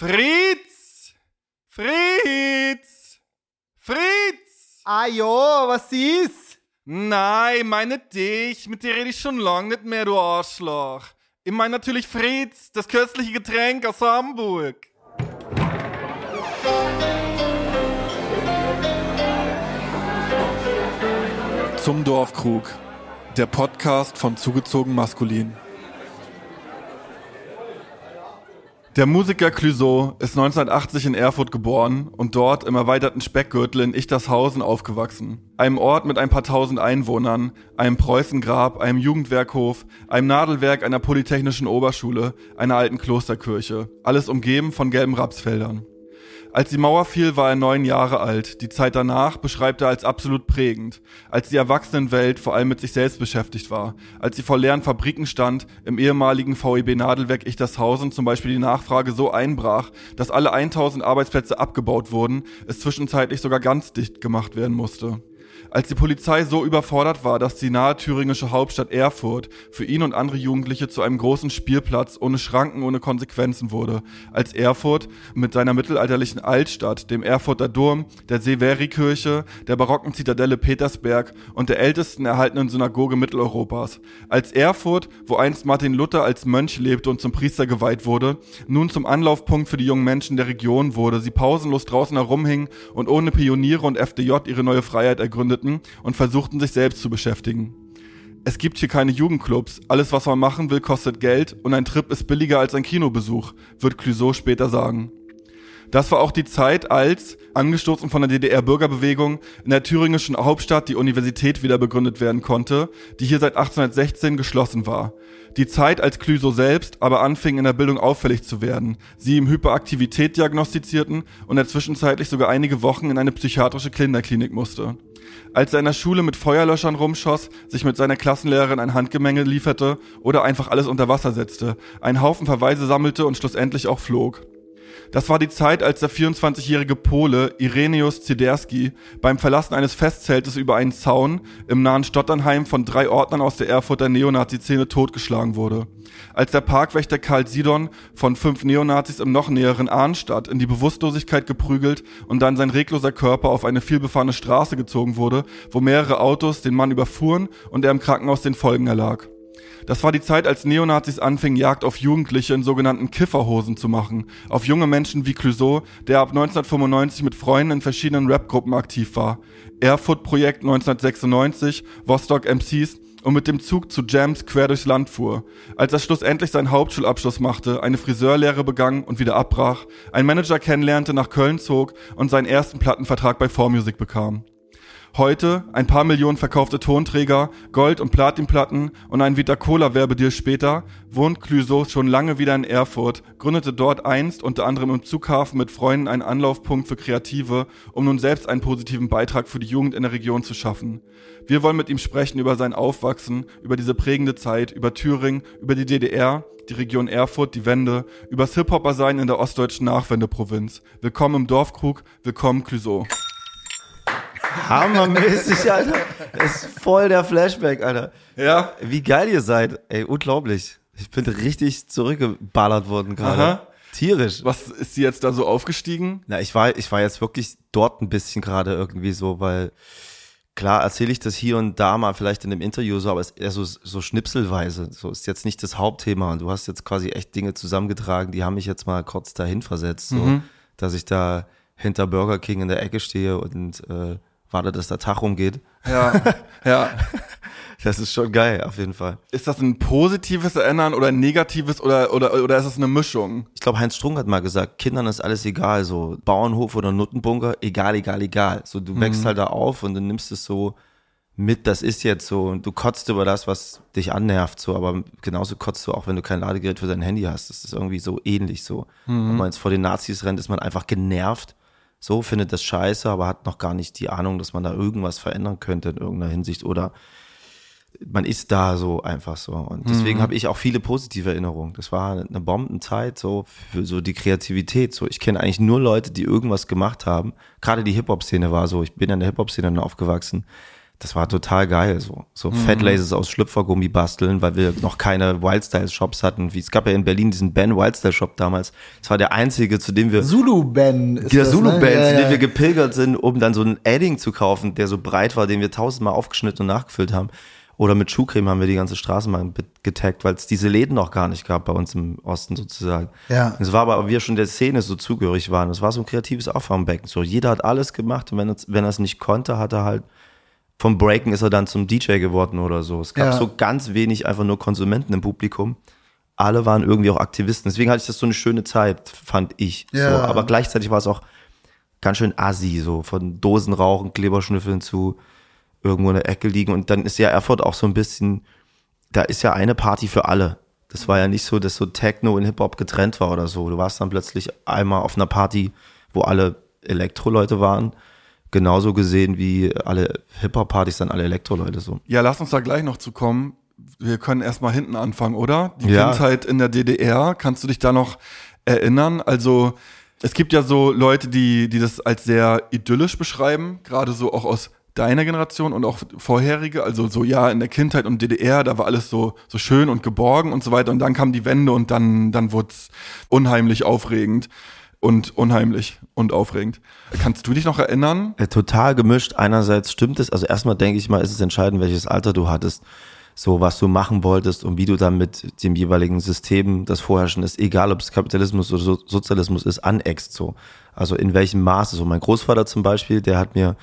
Fritz! Fritz! Fritz! Ah jo, was ist? Nein, meine dich, mit dir rede ich schon lang nicht mehr, du Arschloch. Ich meine natürlich Fritz, das köstliche Getränk aus Hamburg. Zum Dorfkrug. Der Podcast von Zugezogen Maskulin. Der Musiker Clouseau ist 1980 in Erfurt geboren und dort im erweiterten Speckgürtel in Ichtershausen aufgewachsen. Einem Ort mit ein paar tausend Einwohnern, einem Preußengrab, einem Jugendwerkhof, einem Nadelwerk einer polytechnischen Oberschule, einer alten Klosterkirche. Alles umgeben von gelben Rapsfeldern. Als die Mauer fiel, war er neun Jahre alt. Die Zeit danach beschreibt er als absolut prägend. Als die Erwachsenenwelt vor allem mit sich selbst beschäftigt war. Als sie vor leeren Fabriken stand, im ehemaligen VEB Nadelwerk Ichtershausen zum Beispiel die Nachfrage so einbrach, dass alle 1000 Arbeitsplätze abgebaut wurden, es zwischenzeitlich sogar ganz dicht gemacht werden musste. Als die Polizei so überfordert war, dass die nahe thüringische Hauptstadt Erfurt für ihn und andere Jugendliche zu einem großen Spielplatz ohne Schranken, ohne Konsequenzen wurde. Als Erfurt mit seiner mittelalterlichen Altstadt, dem Erfurter Dom, der Severi-Kirche, der barocken Zitadelle Petersberg und der ältesten erhaltenen Synagoge Mitteleuropas. Als Erfurt, wo einst Martin Luther als Mönch lebte und zum Priester geweiht wurde, nun zum Anlaufpunkt für die jungen Menschen der Region wurde, sie pausenlos draußen herumhingen und ohne Pioniere und FDJ ihre neue Freiheit ergründeten gründeten und versuchten sich selbst zu beschäftigen. Es gibt hier keine Jugendclubs. Alles, was man machen will, kostet Geld und ein Trip ist billiger als ein Kinobesuch, wird Clouseau später sagen. Das war auch die Zeit, als, angestoßen von der DDR-Bürgerbewegung, in der thüringischen Hauptstadt die Universität wieder begründet werden konnte, die hier seit 1816 geschlossen war. Die Zeit, als Clüso selbst aber anfing, in der Bildung auffällig zu werden, sie ihm Hyperaktivität diagnostizierten und er zwischenzeitlich sogar einige Wochen in eine psychiatrische Kinderklinik musste. Als er in der Schule mit Feuerlöschern rumschoss, sich mit seiner Klassenlehrerin ein Handgemenge lieferte oder einfach alles unter Wasser setzte, einen Haufen Verweise sammelte und schlussendlich auch flog. Das war die Zeit, als der 24-jährige Pole Ireneus Ziderski beim Verlassen eines Festzeltes über einen Zaun im nahen Stotternheim von drei Ordnern aus der Erfurter Neonazi-Szene totgeschlagen wurde. Als der Parkwächter Karl Sidon von fünf Neonazis im noch näheren Arnstadt in die Bewusstlosigkeit geprügelt und dann sein regloser Körper auf eine vielbefahrene Straße gezogen wurde, wo mehrere Autos den Mann überfuhren und er im Krankenhaus den Folgen erlag. Das war die Zeit, als Neonazis anfingen, Jagd auf Jugendliche in sogenannten Kifferhosen zu machen. Auf junge Menschen wie Clouseau, der ab 1995 mit Freunden in verschiedenen Rapgruppen aktiv war. Erfurt Projekt 1996, Vostok MCs und mit dem Zug zu Jams quer durchs Land fuhr. Als er schlussendlich seinen Hauptschulabschluss machte, eine Friseurlehre begann und wieder abbrach, einen Manager kennenlernte, nach Köln zog und seinen ersten Plattenvertrag bei 4Music bekam. Heute, ein paar Millionen verkaufte Tonträger, Gold- und Platinplatten und ein Vita-Cola-Werbedeal später, wohnt Clouseau schon lange wieder in Erfurt, gründete dort einst unter anderem im Zughafen mit Freunden einen Anlaufpunkt für Kreative, um nun selbst einen positiven Beitrag für die Jugend in der Region zu schaffen. Wir wollen mit ihm sprechen über sein Aufwachsen, über diese prägende Zeit, über Thüringen, über die DDR, die Region Erfurt, die Wende, übers Hip-Hopper-Sein in der ostdeutschen Nachwendeprovinz. Willkommen im Dorfkrug, willkommen Clouseau. Hammermäßig, Alter. Das ist voll der Flashback, Alter. Ja. Wie geil ihr seid. Ey, unglaublich. Ich bin richtig zurückgeballert worden gerade. Aha. Tierisch. Was ist sie jetzt da so aufgestiegen? Na, ich war, ich war jetzt wirklich dort ein bisschen gerade irgendwie so, weil klar erzähle ich das hier und da mal vielleicht in einem Interview so, aber es ist eher so, so schnipselweise. So ist jetzt nicht das Hauptthema und du hast jetzt quasi echt Dinge zusammengetragen, die haben mich jetzt mal kurz dahin versetzt, so, Mhm. dass ich da hinter Burger King in der Ecke stehe und äh, warte, dass der Tag rumgeht. Ja. ja. Das ist schon geil, auf jeden Fall. Ist das ein positives Erinnern oder ein negatives oder, oder, oder ist das eine Mischung? Ich glaube, Heinz Strunk hat mal gesagt, Kindern ist alles egal, so Bauernhof oder Nuttenbunker, egal, egal, egal. So, du wächst halt da auf und du nimmst es so mit, das ist jetzt so und du kotzt über das, was dich annervt, so, aber genauso kotzt du auch, wenn du kein Ladegerät für dein Handy hast. Das ist irgendwie so ähnlich so. Wenn man jetzt vor den Nazis rennt, ist man einfach genervt, so, findet das scheiße, aber hat noch gar nicht die Ahnung, dass man da irgendwas verändern könnte in irgendeiner Hinsicht oder man ist da so einfach so. Und deswegen habe ich auch viele positive Erinnerungen. Das war eine Bombenzeit so für so die Kreativität. So, ich kenne eigentlich nur Leute, die irgendwas gemacht haben. Gerade die Hip-Hop-Szene war so. Ich bin in der Hip-Hop-Szene aufgewachsen. Das war total geil. So, so mhm. Fat Lasers aus Schlüpfergummi basteln, weil wir noch keine Wildstyle-Shops hatten. Wie, es gab ja in Berlin diesen Ben Wildstyle-Shop damals. Das war der einzige, zu dem wir. Zulu Ben. Ist der Zulu Ben, ne? ja, zu dem ja. wir gepilgert sind, um dann so ein Edding zu kaufen, der so breit war, den wir tausendmal aufgeschnitten und nachgefüllt haben. Oder mit Schuhcreme haben wir die ganze Straßenbahn getaggt, weil es diese Läden noch gar nicht gab bei uns im Osten sozusagen. Ja. Es war aber, wir schon der Szene so zugehörig waren. Es war so ein kreatives Auffangbecken. So, jeder hat alles gemacht und wenn, es, wenn er es nicht konnte, hat er halt vom Breaken ist er dann zum DJ geworden oder so. Es gab ja. so ganz wenig einfach nur Konsumenten im Publikum. Alle waren irgendwie auch Aktivisten. Deswegen hatte ich das so eine schöne Zeit, fand ich. Ja. So. Aber gleichzeitig war es auch ganz schön assi, so von Dosen rauchen, Kleberschnüffeln zu irgendwo in der Ecke liegen. Und dann ist ja Erfurt auch so ein bisschen, da ist ja eine Party für alle. Das war ja nicht so, dass so Techno und Hip-Hop getrennt war oder so. Du warst dann plötzlich einmal auf einer Party, wo alle Elektro-Leute waren genauso gesehen wie alle Hip-Hop-Partys dann alle Elektro-Leute so. Ja, lass uns da gleich noch zu kommen. Wir können erstmal hinten anfangen, oder? Die ja. Kindheit in der DDR, kannst du dich da noch erinnern? Also, es gibt ja so Leute, die, die das als sehr idyllisch beschreiben, gerade so auch aus deiner Generation und auch vorherige, also so ja in der Kindheit und DDR, da war alles so so schön und geborgen und so weiter und dann kam die Wende und dann dann wurde es unheimlich aufregend und unheimlich und aufregend. Kannst du dich noch erinnern? Total gemischt. Einerseits stimmt es, also erstmal denke ich mal, ist es entscheidend, welches Alter du hattest, so was du machen wolltest und wie du dann mit dem jeweiligen System, das vorherrschen ist, egal ob es Kapitalismus oder so Sozialismus ist, aneckst so. Also in welchem Maße. So mein Großvater zum Beispiel, der hat mir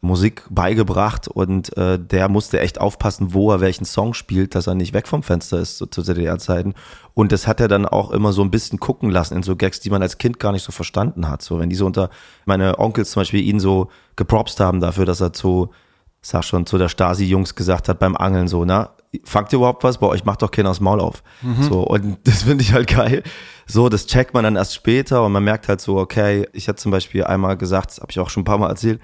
Musik beigebracht und äh, der musste echt aufpassen, wo er welchen Song spielt, dass er nicht weg vom Fenster ist so zu DDR-Zeiten. Und das hat er dann auch immer so ein bisschen gucken lassen in so Gags, die man als Kind gar nicht so verstanden hat. So wenn die so unter meine Onkels zum Beispiel ihn so gepropst haben dafür, dass er zu, sag schon, zu der Stasi-Jungs gesagt hat beim Angeln so, na, fangt ihr überhaupt was? Bei euch macht doch keiner das Maul auf. Mhm. So, und das finde ich halt geil. So, das checkt man dann erst später und man merkt halt so, okay, ich hatte zum Beispiel einmal gesagt, das habe ich auch schon ein paar Mal erzählt,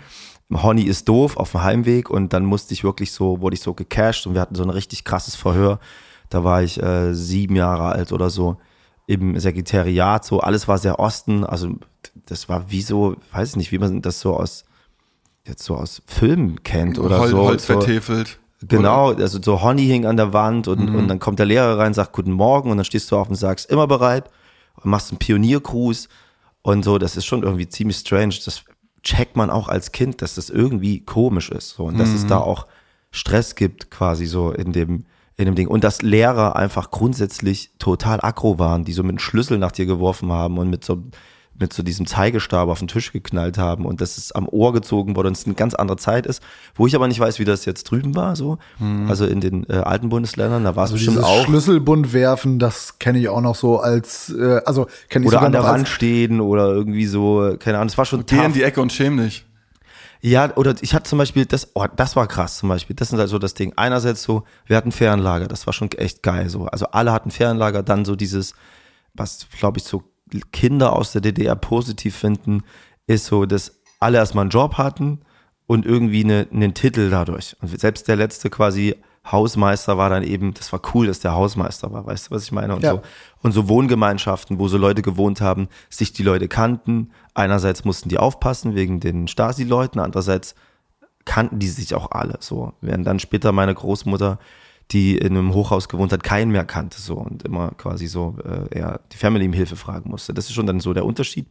Honey ist doof auf dem Heimweg und dann musste ich wirklich so, wurde ich so gecasht und wir hatten so ein richtig krasses Verhör. Da war ich äh, sieben Jahre alt oder so im Sekretariat, so alles war sehr Osten, also das war wie so, weiß ich nicht, wie man das so aus jetzt so aus Filmen kennt oder Hol, so. Holz vertäfelt. Genau, oder? also so Honey hing an der Wand und, mhm. und dann kommt der Lehrer rein, sagt Guten Morgen und dann stehst du auf und sagst immer bereit und machst einen Pioniergruß und so, das ist schon irgendwie ziemlich strange. Das checkt man auch als Kind, dass das irgendwie komisch ist. So, und dass mhm. es da auch Stress gibt, quasi so in dem, in dem Ding. Und dass Lehrer einfach grundsätzlich total aggro waren, die so mit einem Schlüssel nach dir geworfen haben und mit so mit so diesem Zeigestab auf den Tisch geknallt haben und dass es am Ohr gezogen wurde und es eine ganz andere Zeit ist, wo ich aber nicht weiß, wie das jetzt drüben war, so. Mhm. Also in den äh, alten Bundesländern, da war es also bestimmt auch. Schlüsselbund werfen, das kenne ich auch noch so als, äh, also kenne ich Oder an der Wand stehen oder irgendwie so, keine Ahnung, es war schon Geh in die Ecke und schäm dich. Ja, oder ich hatte zum Beispiel, das, oh, das war krass zum Beispiel. Das ist halt so das Ding. Einerseits so, wir hatten Ferienlager, das war schon echt geil so. Also alle hatten Ferienlager, dann so dieses, was glaube ich so Kinder aus der DDR positiv finden, ist so, dass alle erstmal einen Job hatten und irgendwie eine, einen Titel dadurch. Und selbst der letzte quasi Hausmeister war dann eben, das war cool, dass der Hausmeister war, weißt du, was ich meine? Und, ja. so, und so Wohngemeinschaften, wo so Leute gewohnt haben, sich die Leute kannten. Einerseits mussten die aufpassen wegen den Stasi-Leuten, andererseits kannten die sich auch alle. So, während dann später meine Großmutter die in einem Hochhaus gewohnt hat, keinen mehr kannte so und immer quasi so äh, eher die Family um Hilfe fragen musste. Das ist schon dann so der Unterschied.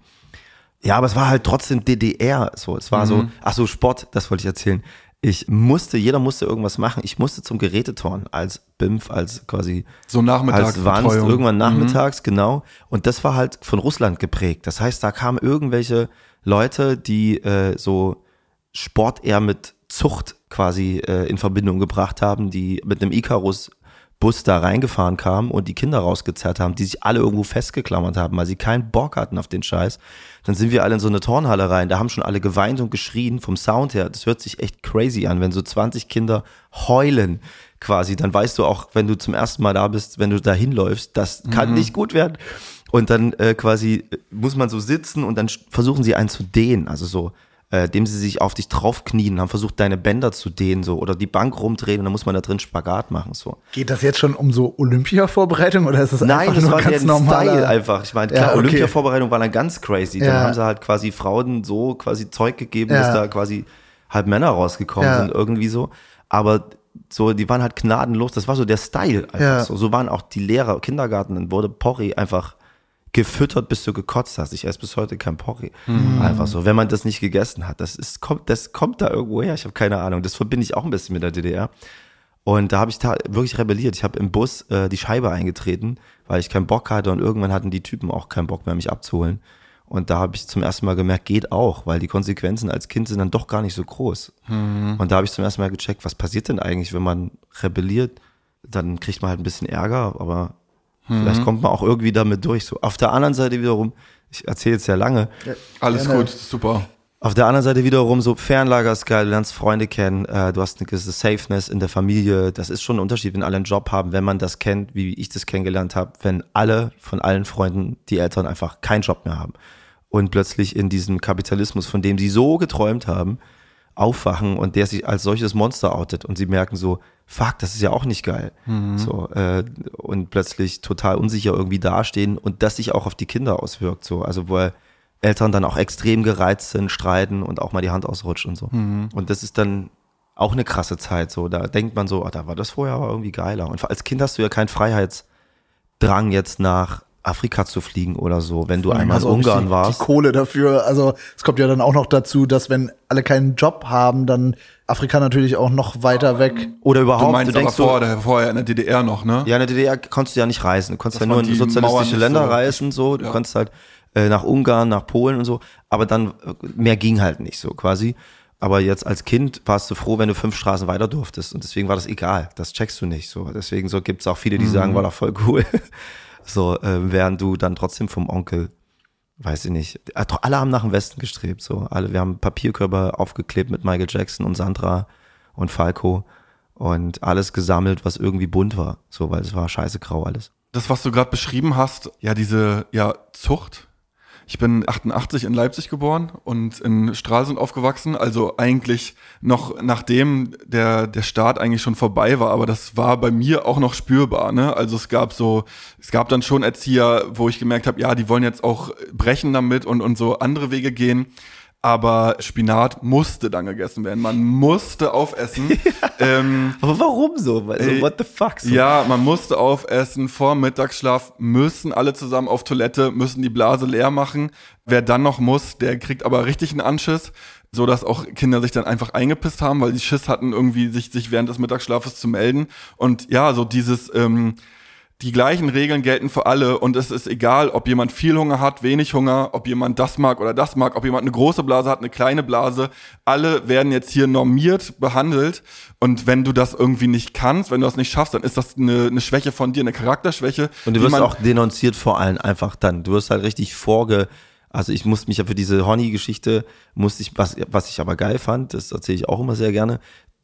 Ja, aber es war halt trotzdem DDR so. Es war mhm. so, ach so, Sport, das wollte ich erzählen. Ich musste, jeder musste irgendwas machen. Ich musste zum Gerätetorn als BIMF, als quasi so nachmittags als Wanst, irgendwann mhm. nachmittags, mhm. genau. Und das war halt von Russland geprägt. Das heißt, da kamen irgendwelche Leute, die äh, so Sport eher mit Zucht quasi äh, in Verbindung gebracht haben, die mit einem Icarus Bus da reingefahren kamen und die Kinder rausgezerrt haben, die sich alle irgendwo festgeklammert haben, weil sie keinen Bock hatten auf den Scheiß. Dann sind wir alle in so eine Turnhalle rein, da haben schon alle geweint und geschrien vom Sound her. Das hört sich echt crazy an, wenn so 20 Kinder heulen quasi. Dann weißt du auch, wenn du zum ersten Mal da bist, wenn du da hinläufst, das kann mhm. nicht gut werden. Und dann äh, quasi muss man so sitzen und dann versuchen sie einen zu dehnen, also so äh, dem sie sich auf dich draufknien, haben versucht, deine Bänder zu dehnen so oder die Bank rumdrehen und dann muss man da drin Spagat machen so. Geht das jetzt schon um so Olympia-Vorbereitung oder ist das Nein, einfach das nur war ganz normal? Style einfach. Ich meine, klar, ja, okay. Olympia-Vorbereitung war dann ganz crazy. Dann haben sie halt quasi Frauen so quasi Zeug gegeben, ja. dass da quasi halb Männer rausgekommen ja. sind irgendwie so. aber so, die waren halt gnadenlos, das war so der Style einfach Ja. so. So waren auch die Lehrer, Kindergarten, dann wurde Porri einfach gefüttert, bis du gekotzt hast. Ich esse bis heute kein Porri. Einfach so, wenn man das nicht gegessen hat. Das ist, kommt, das kommt da irgendwo her, ich habe keine Ahnung. Das verbinde ich auch ein bisschen mit der DDR. Und da habe ich da wirklich rebelliert. Ich habe im Bus äh, die Scheibe eingetreten, weil ich keinen Bock hatte und irgendwann hatten die Typen auch keinen Bock mehr, mich abzuholen. Und da habe ich zum ersten Mal gemerkt, geht auch, weil die Konsequenzen als Kind sind dann doch gar nicht so groß. Und da habe ich zum ersten Mal gecheckt, was passiert denn eigentlich, wenn man rebelliert? Dann kriegt man halt ein bisschen Ärger, aber vielleicht kommt man auch irgendwie damit durch. So. Auf der anderen Seite wiederum, ich erzähle jetzt sehr lange, Alles Gerne. gut, super. auf der anderen Seite wiederum so Fernlager ist geil, du lernst Freunde kennen, äh, du hast eine gewisse Safeness in der Familie. Das ist schon ein Unterschied, wenn alle einen Job haben, wenn man das kennt, wie ich das kennengelernt habe, wenn alle von allen Freunden, die Eltern einfach keinen Job mehr haben und plötzlich in diesem Kapitalismus, von dem sie so geträumt haben, aufwachen und der sich als solches Monster outet und sie merken so, fuck, das ist ja auch nicht geil. So, äh, und plötzlich total unsicher irgendwie dastehen und das sich auch auf die Kinder auswirkt. So, also wo Eltern dann auch extrem gereizt sind, streiten und auch mal die Hand ausrutscht und so. Und das ist dann auch eine krasse Zeit. So, da denkt man so, ah, da war das vorher aber irgendwie geiler. Und als Kind hast du ja keinen Freiheitsdrang jetzt nach Afrika zu fliegen oder so, wenn du einmal in Also nicht Ungarn die, warst. Die Kohle dafür. Also es kommt ja dann auch noch dazu, dass wenn alle keinen Job haben, dann Afrika natürlich auch noch weiter weg. Oder Du überhaupt, du, meinst aber denkst so, vorher, vorher in der DDR noch, ne? Ja, in der DDR konntest du ja nicht reisen. Du konntest Das ja nur in sozialistische Mauern Länder so- reisen, so. Du Ja. konntest halt äh, nach Ungarn, nach Polen und so. Aber dann, äh, mehr ging halt nicht so quasi. Aber jetzt als Kind warst du froh, wenn du fünf Straßen weiter durftest. Und deswegen war das egal. Das checkst du nicht so. Deswegen so gibt's auch viele, die sagen, war doch voll cool. So, äh, während du dann trotzdem vom Onkel, weiß ich nicht, äh, alle haben nach dem Westen gestrebt. So, alle, wir haben Papierkörper aufgeklebt mit Michael Jackson und Sandra und Falco und alles gesammelt, was irgendwie bunt war. So, weil es war scheiße grau alles. Das, was du gerade beschrieben hast, ja, diese ja, Zucht. Ich bin 88 in Leipzig geboren und in Stralsund aufgewachsen, also eigentlich noch nachdem der, der Start eigentlich schon vorbei war, aber das war bei mir auch noch spürbar, ne? Also es gab so, es gab dann schon Erzieher, wo ich gemerkt habe, ja, die wollen jetzt auch brechen damit und, und so andere Wege gehen. Aber Spinat musste dann gegessen werden. Man musste aufessen. ähm, Aber warum so? Also, Ey, what the fuck? So? ja, man musste aufessen. Vor Mittagsschlaf müssen alle zusammen auf Toilette, müssen die Blase leer machen. Wer dann noch muss, der kriegt aber richtig einen Anschiss, so dass auch Kinder sich dann einfach eingepisst haben, weil die Schiss hatten, irgendwie sich, sich während des Mittagsschlafes zu melden. Und ja, so dieses, ähm, die gleichen Regeln gelten für alle und es ist egal, ob jemand viel Hunger hat, wenig Hunger, ob jemand das mag oder das mag, ob jemand eine große Blase hat, eine kleine Blase. Alle werden jetzt hier normiert behandelt und wenn du das irgendwie nicht kannst, wenn du das nicht schaffst, dann ist das eine, eine Schwäche von dir, eine Charakterschwäche. Und du wirst auch denunziert vor allem einfach dann. Du wirst halt richtig vorge... Also ich musste mich ja für diese Honey-Geschichte, musste ich, was, was ich aber geil fand, das erzähle ich auch immer sehr gerne,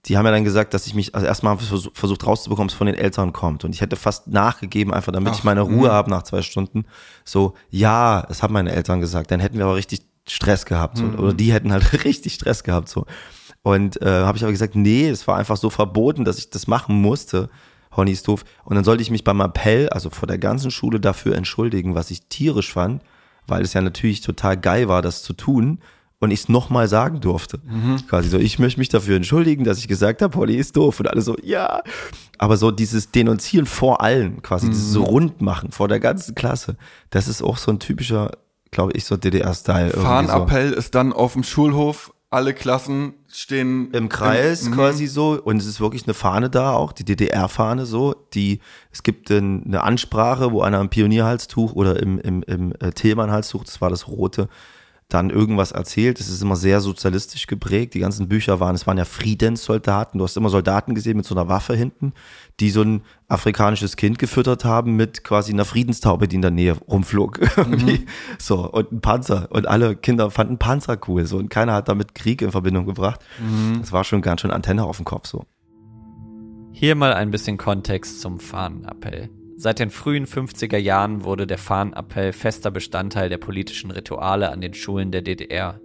die haben ja dann gesagt, dass ich mich, also erstmal vers- versucht rauszubekommen, es von den Eltern kommt. Und ich hätte fast nachgegeben, einfach damit ich Ach, meine Ruhe mh. habe nach zwei Stunden. So, ja, das haben meine Eltern gesagt. Dann hätten wir aber richtig Stress gehabt. So. Oder die hätten halt richtig Stress gehabt. so. Und äh, habe ich aber gesagt, nee, es war einfach so verboten, dass ich das machen musste. Honey ist doof. Und dann sollte ich mich beim Appell, also vor der ganzen Schule, dafür entschuldigen, was ich tierisch fand, weil es ja natürlich total geil war, das zu tun und ich es nochmal sagen durfte. Quasi so, ich möchte mich dafür entschuldigen, dass ich gesagt habe, Holly ist doof und alle so, ja. Aber so dieses Denunzieren vor allen, quasi dieses Rundmachen vor der ganzen Klasse, das ist auch so ein typischer, glaube ich, so DDR-Style. irgendwie So. Fahnenappell ist dann auf dem Schulhof, alle Klassen stehen im Kreis im- mhm. quasi so und es ist wirklich eine Fahne da auch, die DDR-Fahne so, die, es gibt ein, eine Ansprache, wo einer im Pionierhalstuch oder im, im, im äh, Thälmann-Halstuch, das war das rote, dann irgendwas erzählt. Es ist immer sehr sozialistisch geprägt. Die ganzen Bücher waren, es waren ja Friedenssoldaten. Du hast immer Soldaten gesehen mit so einer Waffe hinten, die so ein afrikanisches Kind gefüttert haben mit quasi einer Friedenstaube, die in der Nähe rumflog. Irgendwie. So, und ein Panzer. Und alle Kinder fanden Panzer cool. So, und keiner hat damit Krieg in Verbindung gebracht. Das war schon ganz schön Antenne auf dem Kopf so. Hier mal ein bisschen Kontext zum Fahnenappell. Seit den frühen 50er Jahren wurde der Fahnenappell fester Bestandteil der politischen Rituale an den Schulen der DDR.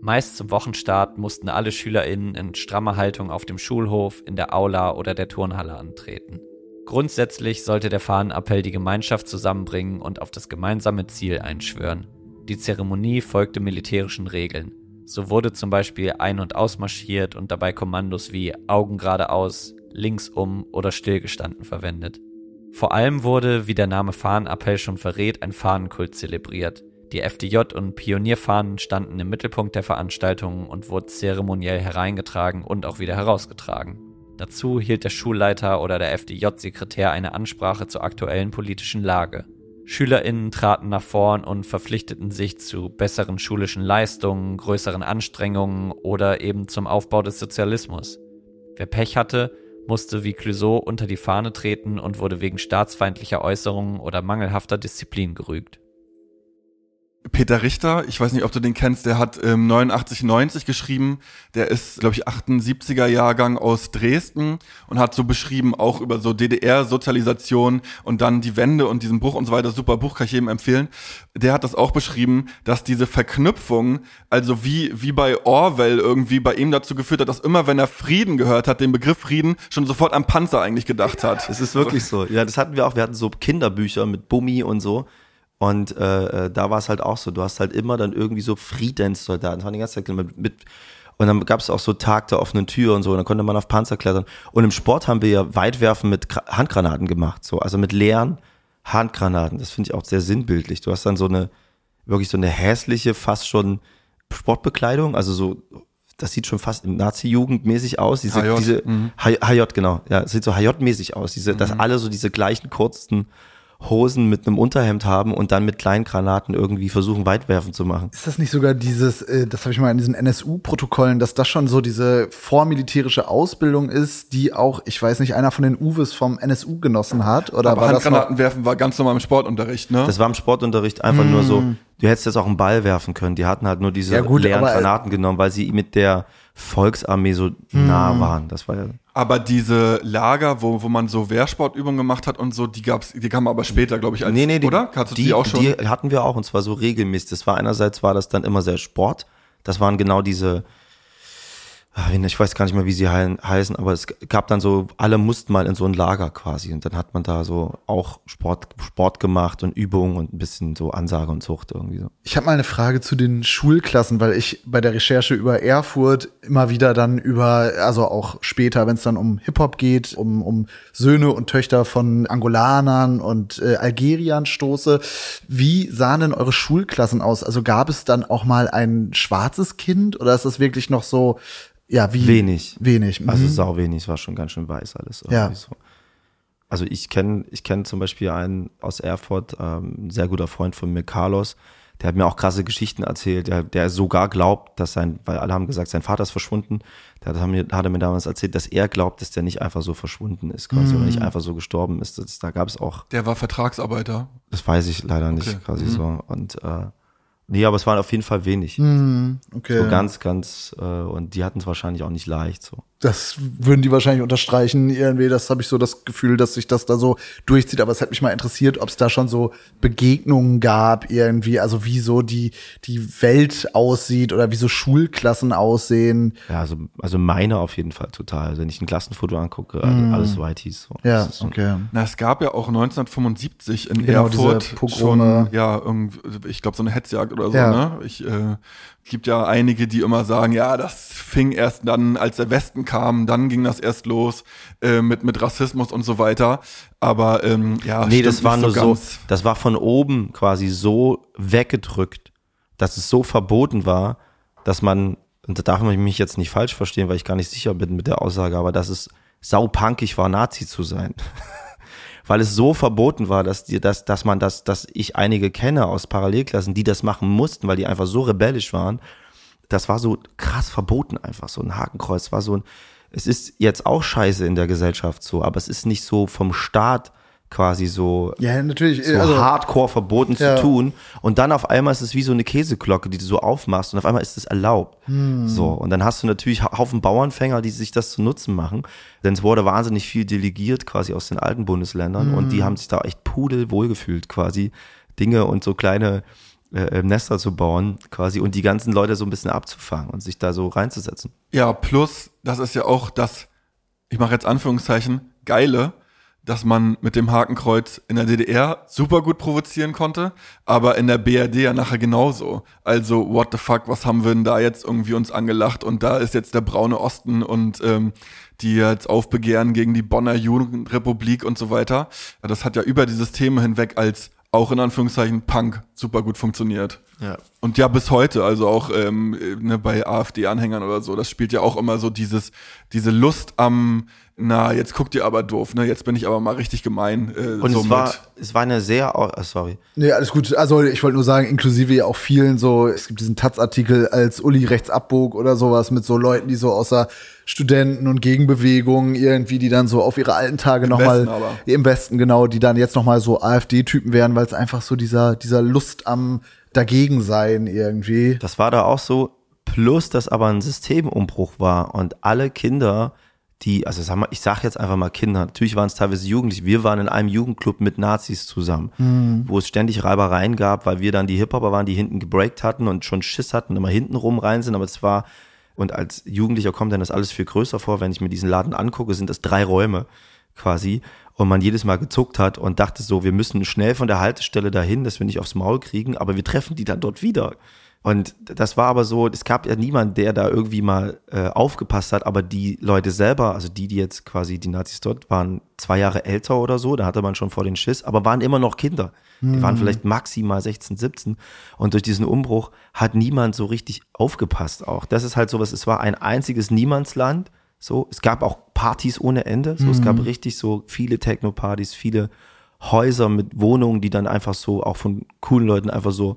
Meist zum Wochenstart mussten alle SchülerInnen in strammer Haltung auf dem Schulhof, in der Aula oder der Turnhalle antreten. Grundsätzlich sollte der Fahnenappell die Gemeinschaft zusammenbringen und auf das gemeinsame Ziel einschwören. Die Zeremonie folgte militärischen Regeln. So wurde zum Beispiel ein- und ausmarschiert und dabei Kommandos wie Augen geradeaus, links um oder stillgestanden verwendet. Vor allem wurde, wie der Name Fahnenappell schon verrät, ein Fahnenkult zelebriert. Die FDJ und Pionierfahnen standen im Mittelpunkt der Veranstaltungen und wurden zeremoniell hereingetragen und auch wieder herausgetragen. Dazu hielt der Schulleiter oder der FDJ-Sekretär eine Ansprache zur aktuellen politischen Lage. SchülerInnen traten nach vorn und verpflichteten sich zu besseren schulischen Leistungen, größeren Anstrengungen oder eben zum Aufbau des Sozialismus. Wer Pech hatte, musste wie Clouseau unter die Fahne treten und wurde wegen staatsfeindlicher Äußerungen oder mangelhafter Disziplin gerügt. Peter Richter, ich weiß nicht, ob du den kennst, der hat ähm, 89, 90 geschrieben. Der ist, glaube ich, 78er Jahrgang aus Dresden und hat so beschrieben, auch über so DDR-Sozialisation und dann die Wende und diesen Bruch und so weiter. Super Buch, kann ich jedem empfehlen. Der hat das auch beschrieben, dass diese Verknüpfung, also wie, wie bei Orwell irgendwie bei ihm dazu geführt hat, dass immer, wenn er Frieden gehört hat, den Begriff Frieden, schon sofort an Panzer eigentlich gedacht hat. Es ist wirklich so. Ja, das hatten wir auch. Wir hatten so Kinderbücher mit Bummi und so. Und äh, äh, da war es halt auch so. Du hast halt immer dann irgendwie so Friedenssoldaten. Das waren die ganze Zeit mit, mit und dann gab es auch so Tag der offenen Tür und so. Und dann konnte man auf Panzer klettern. Und im Sport haben wir ja Weitwerfen mit Handgranaten gemacht. So, also mit leeren Handgranaten. Das finde ich auch sehr sinnbildlich. Du hast dann so eine, wirklich so eine hässliche, fast schon Sportbekleidung. Also so, das sieht schon fast Nazi-Jugendmäßig aus. Diese, HJ, diese mhm. HJ, genau. Ja, sieht so HJ-mäßig aus. Diese, dass alle so diese gleichen kurzen Hosen mit einem Unterhemd haben und dann mit kleinen Granaten irgendwie versuchen, Weitwerfen zu machen. Ist das nicht sogar dieses, äh, das habe ich mal in diesen NSU-Protokollen, dass das schon so diese vormilitärische Ausbildung ist, die auch, ich weiß nicht, einer von den Uwes vom NSU genossen hat? Oder Aber war das Handgranaten werfen war ganz normal im Sportunterricht, ne? Das war im Sportunterricht einfach nur so, du hättest jetzt auch einen Ball werfen können. Die hatten halt nur diese Ja, gut, leeren aber, äh, Granaten genommen, weil sie mit der Volksarmee so nah waren. Das war ja. Aber diese Lager, wo, wo man so Wehrsportübungen gemacht hat und so, die gab's, die kamen aber später, glaube ich, als, Nee, nee, die, oder? Hattest die, die auch schon? die hatten wir auch und zwar so regelmäßig. Das war einerseits war das dann immer sehr Sport. Das waren genau diese, ich weiß gar nicht mehr, wie sie hei- heißen, aber es gab dann so, alle mussten mal in so ein Lager quasi und dann hat man da so auch Sport, Sport gemacht und Übungen und ein bisschen so Ansage und Zucht irgendwie so. Ich habe mal eine Frage zu den Schulklassen, weil ich bei der Recherche über Erfurt immer wieder dann über, also auch später, wenn es dann um Hip-Hop geht, um, um Söhne und Töchter von Angolanern und äh, Algeriern stoße. Wie sahen denn eure Schulklassen aus? Also gab es dann auch mal ein schwarzes Kind oder ist das wirklich noch so, ja, wie? Wenig. Wenig. Also mhm. sau wenig, es war schon ganz schön weiß alles. Ja. So. Also ich kenne ich kenn zum Beispiel einen aus Erfurt, ähm, ein sehr guter Freund von mir, Carlos, der hat mir auch krasse Geschichten erzählt, der, der sogar glaubt, dass sein, weil alle haben gesagt, sein Vater ist verschwunden, der hat, mir, hat er mir damals erzählt, dass er glaubt, dass der nicht einfach so verschwunden ist quasi oder Mhm. nicht einfach so gestorben ist. Das, da gab es auch, Der war Vertragsarbeiter. das weiß ich leider nicht Okay. quasi Mhm. so. Und äh, nee, aber es waren auf jeden Fall wenig. Mhm, okay. So ganz, ganz, äh, und die hatten es wahrscheinlich auch nicht leicht so. Das würden die wahrscheinlich unterstreichen irgendwie. Das habe ich so das Gefühl, dass sich das da so durchzieht. Aber es hat mich mal interessiert, ob es da schon so Begegnungen gab irgendwie, also wie so die die Welt aussieht oder wie so Schulklassen aussehen. Ja, also, also meine auf jeden Fall total. Also wenn ich ein Klassenfoto angucke, also alles Whiteys. So. Ja, okay. Na, es gab ja auch 1975 in Genau, Erfurt schon, ja, irgendwie, ich glaube, so eine Hetzjagd oder so, Ja. ne? Ich, äh, gibt ja einige, die immer sagen, ja, das fing erst dann, als der Westen kam, dann ging das erst los äh, mit, mit Rassismus und so weiter. Aber ähm, ja, Nee, das war nur so, ganz. das war von oben quasi so weggedrückt, dass es so verboten war, dass man, und da darf man mich jetzt nicht falsch verstehen, weil ich gar nicht sicher bin mit der Aussage, aber dass es saupunkig war, Nazi zu sein. weil es so verboten war, dass die, dass, dass man das, dass ich einige kenne aus Parallelklassen, die das machen mussten, weil die einfach so rebellisch waren. Das war so krass verboten einfach, so ein Hakenkreuz war so ein, es ist jetzt auch scheiße in der Gesellschaft so, aber es ist nicht so vom Staat quasi so, Ja, natürlich. so also, hardcore verboten Ja. zu tun. Und dann auf einmal ist es wie so eine Käseglocke, die du so aufmachst und auf einmal ist es erlaubt. Hm. So. Und dann hast du natürlich Ha- Haufen Bauernfänger, die sich das zu Nutzen machen. Denn es wurde wahnsinnig viel delegiert quasi aus den alten Bundesländern und Hm. die haben sich da echt pudelwohl gefühlt quasi. Dinge und so kleine äh, Nester zu bauen quasi und die ganzen Leute so ein bisschen abzufangen und sich da so reinzusetzen. Ja, plus, das ist ja auch das, ich mache jetzt Anführungszeichen, geile, dass man mit dem Hakenkreuz in der DDR super gut provozieren konnte, aber in der BRD ja nachher genauso. Also, what the fuck, was haben wir denn da jetzt irgendwie uns angelacht und da ist jetzt der braune Osten und ähm, die jetzt aufbegehren gegen die Bonner Jugendrepublik und so weiter. Das hat ja über dieses Thema hinweg als auch in Anführungszeichen Punk super gut funktioniert. Ja. Und ja, bis heute, also auch ähm, ne, bei AfD-Anhängern oder so, das spielt ja auch immer so dieses, diese Lust am, na, jetzt guckt ihr aber doof, ne? Jetzt bin ich aber mal richtig gemein. Äh, Und so es war, mit- es war eine sehr, oh, sorry. Nee, alles gut. Also ich wollte nur sagen, inklusive ja auch vielen so, es gibt diesen Taz-Artikel als Uli rechts abbog oder sowas mit so Leuten, die so außer Studenten und Gegenbewegungen irgendwie, die dann so auf ihre alten Tage nochmal Westen aber. im Westen, genau, die dann jetzt nochmal so AfD-Typen wären, weil es einfach so dieser, dieser Lust am Dagegensein irgendwie. Das war da auch so, plus dass aber ein Systemumbruch war und alle Kinder, die, also sag mal, ich sag jetzt einfach mal Kinder, natürlich waren es teilweise Jugendliche, wir waren in einem Jugendclub mit Nazis zusammen, wo es ständig Reibereien gab, weil wir dann die Hip-Hopper waren, die hinten gebreakt hatten und schon Schiss hatten, immer hinten rum rein sind, aber es war, und als Jugendlicher kommt dann das alles viel größer vor, wenn ich mir diesen Laden angucke, sind das drei Räume quasi und man jedes Mal gezuckt hat und dachte so, wir müssen schnell von der Haltestelle dahin, dass wir nicht aufs Maul kriegen, aber wir treffen die dann dort wieder. Und das war aber so, es gab ja niemand, der da irgendwie mal äh, aufgepasst hat, aber die Leute selber, also die, die jetzt quasi die Nazis dort waren, zwei Jahre älter oder so, da hatte man schon vor den Schiss, aber waren immer noch Kinder. Die waren vielleicht maximal 16, 17 und durch diesen Umbruch hat niemand so richtig aufgepasst auch. Das ist halt sowas, es war ein einziges Niemandsland, so, es gab auch Partys ohne Ende, so, es gab richtig so viele Techno-Partys, viele Häuser mit Wohnungen, die dann einfach so auch von coolen Leuten einfach so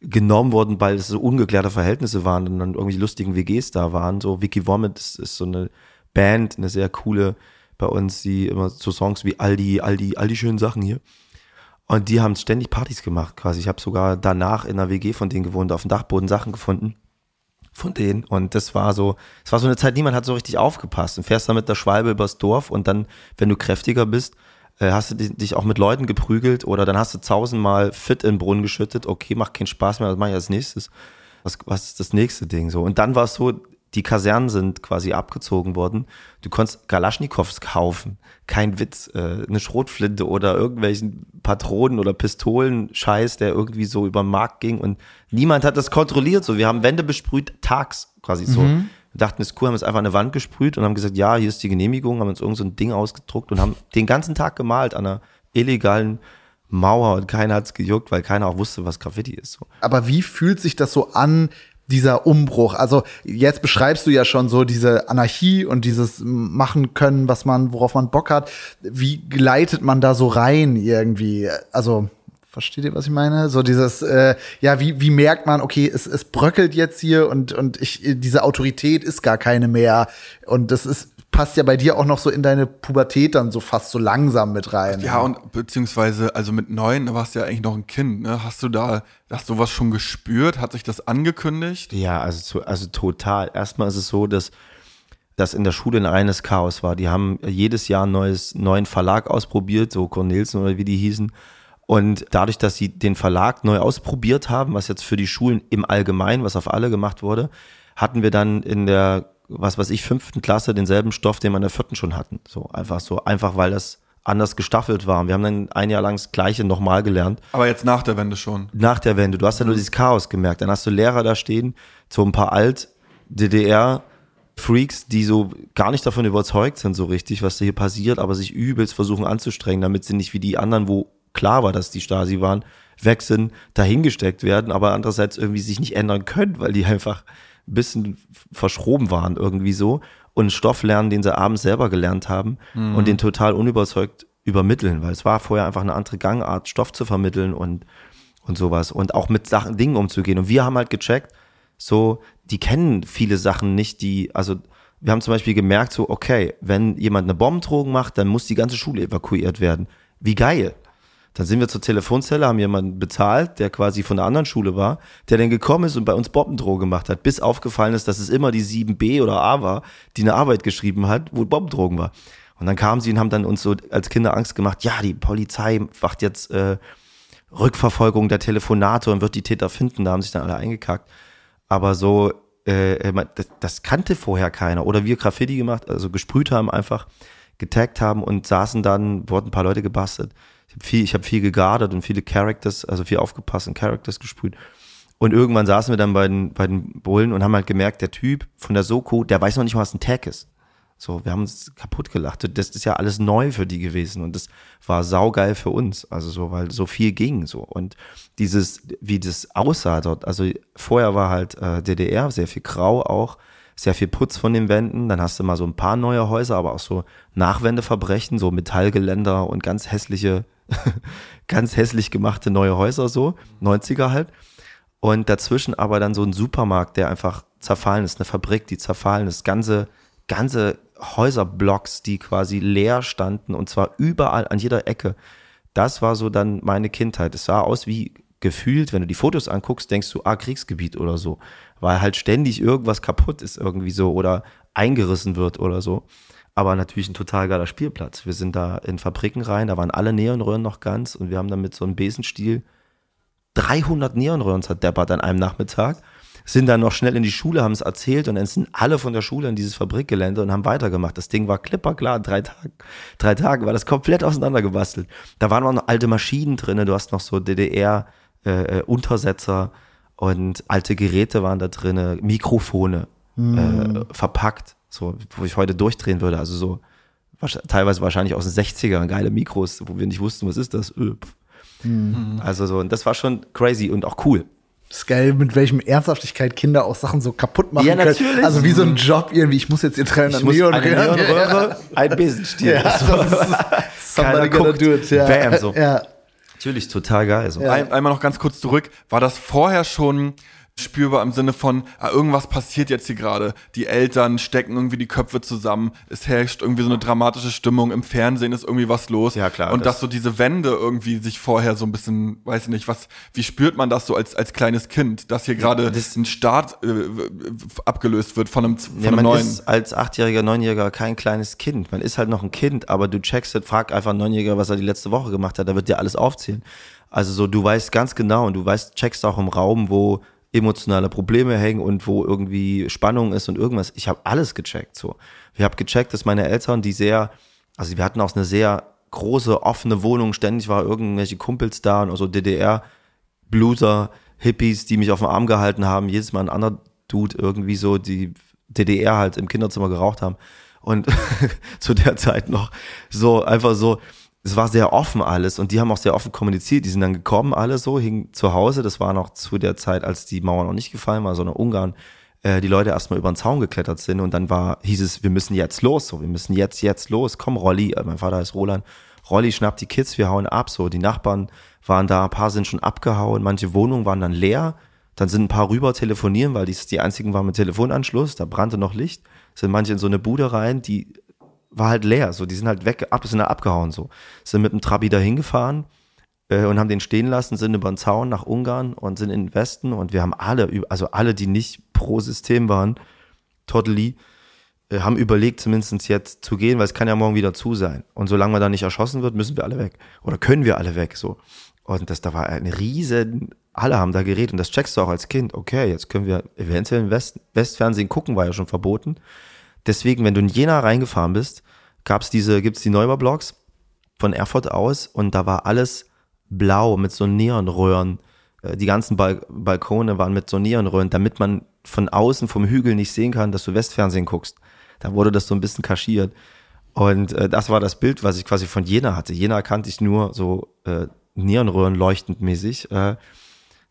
genommen wurden, weil es so ungeklärte Verhältnisse waren und dann irgendwie lustigen WGs da waren. So Vicky Vomit ist, ist so eine Band, eine sehr coole bei uns, die immer so Songs wie all die, all die, all die schönen Sachen hier. Und die haben ständig Partys gemacht quasi. Ich habe sogar danach in einer WG von denen gewohnt, auf dem Dachboden Sachen gefunden von denen. Und das war so, es war so eine Zeit, niemand hat so richtig aufgepasst. Und fährst dann mit der Schwalbe übers Dorf und dann, wenn du kräftiger bist, äh, hast du di- dich auch mit Leuten geprügelt oder dann hast du tausendmal fit in den Brunnen geschüttet. Okay, macht keinen Spaß mehr, was mache ich als nächstes? Was, was ist das nächste Ding so? Und dann war es so, die Kasernen sind quasi abgezogen worden. Du konntest Galaschnikows kaufen. Kein Witz. Äh, eine Schrotflinte oder irgendwelchen Patronen oder Pistolen Scheiß, der irgendwie so über den Markt ging und niemand hat das kontrolliert. So, wir haben Wände besprüht, tags quasi so. Wir dachten, es ist cool, haben jetzt einfach eine Wand gesprüht und haben gesagt, ja, hier ist die Genehmigung, haben uns irgend so ein Ding ausgedruckt und haben den ganzen Tag gemalt an einer illegalen Mauer und keiner hat's gejuckt, weil keiner auch wusste, was Graffiti ist. So. Aber wie fühlt sich das so an, dieser Umbruch? Also jetzt beschreibst du ja schon so diese Anarchie und dieses machen können, was man, worauf man Bock hat. Wie gleitet man da so rein irgendwie? Also Versteht ihr, was ich meine? So dieses, äh, ja, wie, wie merkt man, okay, es, es bröckelt jetzt hier und, und ich, diese Autorität ist gar keine mehr. Und das ist, passt ja bei dir auch noch so in deine Pubertät dann so fast so langsam mit rein. Ja, und beziehungsweise, also mit neun da warst du ja eigentlich noch ein Kind, ne? Hast du da, hast du was schon gespürt? Hat sich das angekündigt? Ja, also, also total. Erstmal ist es so, dass dass in der Schule ein reines Chaos war. Die haben jedes Jahr einen neues, neuen Verlag ausprobiert, so Cornelsen oder wie die hießen. Und dadurch, dass sie den Verlag neu ausprobiert haben, was jetzt für die Schulen im Allgemeinen, was auf alle gemacht wurde, hatten wir dann in der, was weiß ich, fünften Klasse denselben Stoff, den wir in der vierten schon hatten. So einfach so, einfach weil das anders gestaffelt war. Wir haben dann ein Jahr lang das Gleiche nochmal gelernt Aber jetzt nach der Wende schon. nach der Wende. Du hast ja nur dieses Chaos gemerkt. Dann hast du Lehrer da stehen, so ein paar Alt-DDR-Freaks, die so gar nicht davon überzeugt sind, so richtig, was da hier passiert, aber sich übelst versuchen anzustrengen, damit sie nicht wie die anderen, wo klar war, dass die Stasi waren, weg sind, dahingesteckt werden, aber andererseits irgendwie sich nicht ändern können, weil die einfach ein bisschen verschroben waren irgendwie so und einen Stoff lernen, den sie abends selber gelernt haben und den total unüberzeugt übermitteln, weil es war vorher einfach eine andere Gangart, Stoff zu vermitteln und und sowas und auch mit Sachen, Dingen umzugehen. Und wir haben halt gecheckt, so, die kennen viele Sachen nicht, die, also wir haben zum Beispiel gemerkt, so, okay, wenn jemand eine Bombendrohung macht, dann muss die ganze Schule evakuiert werden. Wie geil. Dann sind wir zur Telefonzelle, haben jemanden bezahlt, der quasi von der anderen Schule war, der dann gekommen ist und bei uns Bombendrohung gemacht hat, bis aufgefallen ist, dass es immer die 7b oder A war, die eine Arbeit geschrieben hat, wo Bombendrohung war. Und dann kamen sie und haben dann uns so als Kinder Angst gemacht, ja, die Polizei macht jetzt äh, Rückverfolgung der Telefonate und wird die Täter finden. Da haben sich dann alle eingekackt. Aber so, äh, man- das, das kannte vorher keiner. Oder wir Graffiti gemacht, also gesprüht haben einfach, getaggt haben und saßen dann, wurden ein paar Leute gebastelt. Ich habe viel, ich hab viel gegardet und viele Characters, also viel aufgepasst und Characters gesprüht. Und irgendwann saßen wir dann bei den, bei den Bullen und haben halt gemerkt, der Typ von der Soko, der weiß noch nicht, was ein Tag ist. So, wir haben uns kaputt gelacht. Das ist ja alles neu für die gewesen und das war saugeil für uns. Also so, weil so viel ging so. Und dieses, wie das aussah dort, also vorher war halt äh, DDR, sehr viel grau auch, sehr viel Putz von den Wänden. Dann hast du mal so ein paar neue Häuser, aber auch so Nachwendeverbrechen, so Metallgeländer und ganz hässliche, ganz hässlich gemachte neue Häuser so, 90er halt. Und dazwischen aber dann so ein Supermarkt, der einfach zerfallen ist, eine Fabrik, die zerfallen ist, ganze, ganze Häuserblocks, die quasi leer standen und zwar überall an jeder Ecke. Das war so dann meine Kindheit. Es sah aus wie gefühlt, wenn du die Fotos anguckst, denkst du, ah, Kriegsgebiet oder so. Weil halt ständig irgendwas kaputt ist irgendwie so oder eingerissen wird oder so. Aber natürlich ein total geiler Spielplatz. Wir sind da in Fabriken rein, da waren alle Neonröhren noch ganz und wir haben dann mit so einem Besenstiel 300 Neonröhren zerdeppert an einem Nachmittag, sind dann noch schnell in die Schule, haben es erzählt und dann sind alle von der Schule in dieses Fabrikgelände und haben weitergemacht. Das Ding war klipperklar, drei Tage, drei Tage war das komplett auseinandergebastelt. Da waren auch noch alte Maschinen drin, du hast noch so DDR-Untersetzer äh, und alte Geräte waren da drin, Mikrofone mhm. äh, verpackt, so, wo ich heute durchdrehen würde, also so teilweise wahrscheinlich aus den 60ern, geile Mikros, wo wir nicht wussten, was ist das? Öh, Mhm. Also so, und das war schon crazy und auch cool. Das ist geil, mit welchem Ernsthaftigkeit Kinder auch Sachen so kaputt machen ja, können. Natürlich. Also wie so ein Job irgendwie, ich muss jetzt hier 300 Neon eine Neonröhre, ein Besenstiel. Ja, so. Somebody gonna do it. Ja. Bam, so. Ja. Natürlich, total geil. So. Ja. Ein, einmal noch ganz kurz zurück. War das vorher schon spürbar im Sinne von, ah, irgendwas passiert jetzt hier gerade. Die Eltern stecken irgendwie die Köpfe zusammen. Es herrscht irgendwie so eine dramatische Stimmung. Im Fernsehen ist irgendwie was los. Ja, klar. Und das dass so diese Wände irgendwie sich vorher so ein bisschen, weiß ich nicht, was, wie spürt man das so als, als kleines Kind, dass hier gerade ja, ein Start äh, abgelöst wird von einem, von ja, einem man neuen. ist als Achtjähriger, Neunjähriger kein kleines Kind. Man ist halt noch ein Kind, aber du checkst, frag einfach einen Neunjähriger, was er die letzte Woche gemacht hat, da wird dir alles aufzählen. Also so, du weißt ganz genau und du weißt, checkst auch im Raum, wo emotionale Probleme hängen und wo irgendwie Spannung ist und irgendwas. Ich habe alles gecheckt. So, ich habe gecheckt, dass meine Eltern, die sehr, also wir hatten auch eine sehr große offene Wohnung. Ständig war irgendwelche Kumpels da und also DDR Blueser, Hippies, die mich auf dem Arm gehalten haben. Jedes Mal ein anderer Dude irgendwie so, die DDR halt im Kinderzimmer geraucht haben. Und zu der Zeit noch so einfach so, es war sehr offen alles und die haben auch sehr offen kommuniziert. Die sind dann gekommen, alle so, hingen zu Hause. Das war noch zu der Zeit, als die Mauer noch nicht gefallen war, sondern Ungarn äh, die Leute erstmal über den Zaun geklettert sind und dann war, hieß es, wir müssen jetzt los, so, wir müssen jetzt, jetzt los. Komm, Rolli, äh, mein Vater heißt Roland. Rolli schnappt die Kids, wir hauen ab, so. Die Nachbarn waren da, ein paar sind schon abgehauen, manche Wohnungen waren dann leer. Dann sind ein paar rüber telefonieren, weil die, die einzigen waren mit Telefonanschluss, da brannte noch Licht. Sind manche in so eine Bude rein, die war halt leer. So, die sind halt weg, ab, sind da abgehauen. So, sind mit dem Trabi da hingefahren äh, und haben den stehen lassen, sind über den Zaun nach Ungarn und sind in den Westen und wir haben alle, also alle, die nicht pro System waren, totally, äh, haben überlegt, zumindest jetzt zu gehen, weil es kann ja morgen wieder zu sein. Und solange man da nicht erschossen wird, müssen wir alle weg. Oder können wir alle weg, so. Und das, da war ein riesen, alle haben da geredet und das checkst du auch als Kind. Okay, jetzt können wir eventuell im West, Westfernsehen gucken, war ja schon verboten. Deswegen, wenn du in Jena reingefahren bist, gab's diese, gibt's die Neubaublocks von Erfurt aus und da war alles blau mit so Neonröhren. Äh, die ganzen Bal Balkone waren mit so Neonröhren, damit man von außen vom Hügel nicht sehen kann, dass du Westfernsehen guckst. Da wurde das so ein bisschen kaschiert. Und äh, das war das Bild, was ich quasi von Jena hatte. Jena kannte ich nur so äh, Neonröhren leuchtend mäßig. Äh,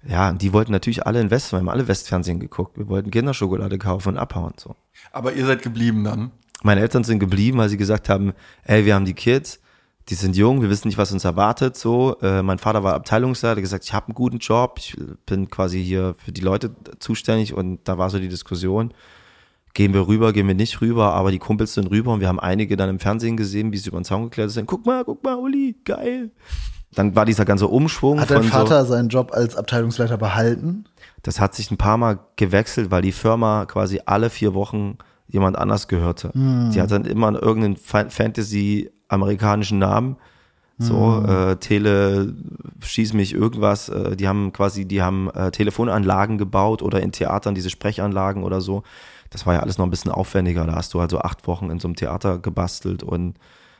ja, die wollten natürlich alle in West, wir haben alle Westfernsehen geguckt. Wir wollten Kinderschokolade kaufen und abhauen. So. Aber ihr seid geblieben dann? Meine Eltern sind geblieben, weil sie gesagt haben, ey, wir haben die Kids, die sind jung, wir wissen nicht, was uns erwartet. So, äh, mein Vater war Abteilungsleiter, gesagt, ich habe einen guten Job, ich bin quasi hier für die Leute zuständig und da war so die Diskussion, gehen wir rüber, gehen wir nicht rüber, aber die Kumpels sind rüber und wir haben einige dann im Fernsehen gesehen, wie sie über den Zaun geklettert sind. Guck mal, guck mal, Uli, geil. Dann war dieser ganze Umschwung. Hat dein Vater so, seinen Job als Abteilungsleiter behalten? Das hat sich ein paar Mal gewechselt, weil die Firma quasi alle vier Wochen jemand anders gehörte. Mm. Die hat dann immer irgendeinen Fantasy-amerikanischen Namen. So, mm. äh, Tele, schieß mich irgendwas. Äh, die haben quasi, die haben äh, Telefonanlagen gebaut oder in Theatern diese Sprechanlagen oder so. Das war ja alles noch ein bisschen aufwendiger. Da hast du also acht Wochen in so einem Theater gebastelt und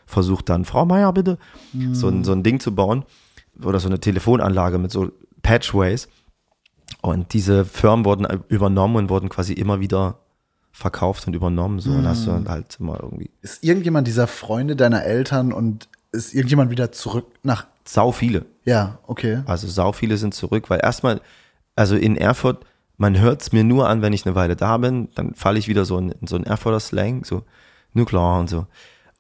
versucht dann, Frau Meier, bitte, mhm. so, ein, so ein Ding zu bauen. Oder so eine Telefonanlage mit so Patchways. Und diese Firmen wurden übernommen und wurden quasi immer wieder verkauft und übernommen. So, mhm. und hast du halt immer irgendwie. Ist irgendjemand dieser Freunde deiner Eltern und ist irgendjemand wieder zurück nach. Sau viele. Ja, okay. Also sau viele sind zurück, weil erstmal, also in Erfurt, man hört es mir nur an, wenn ich eine Weile da bin, dann falle ich wieder so in, in so einen Erfurter Slang, so, nur klar und so.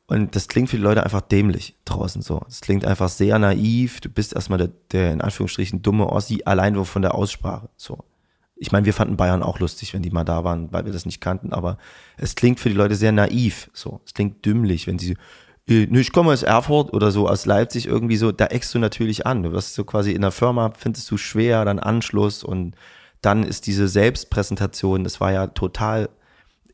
Und das klingt für die Leute einfach dämlich draußen so. Es klingt einfach sehr naiv. Du bist erstmal der, der in Anführungsstrichen dumme Ossi, allein nur von der Aussprache. So. Ich meine, wir fanden Bayern auch lustig, wenn die mal da waren, weil wir das nicht kannten, aber es klingt für die Leute sehr naiv. So. Es klingt dümmlich, wenn sie äh, ich komme aus Erfurt oder so, aus Leipzig irgendwie so, da eckst du natürlich an. Du wirst so quasi in der Firma, findest du schwer, dann Anschluss und dann ist diese Selbstpräsentation, das war ja total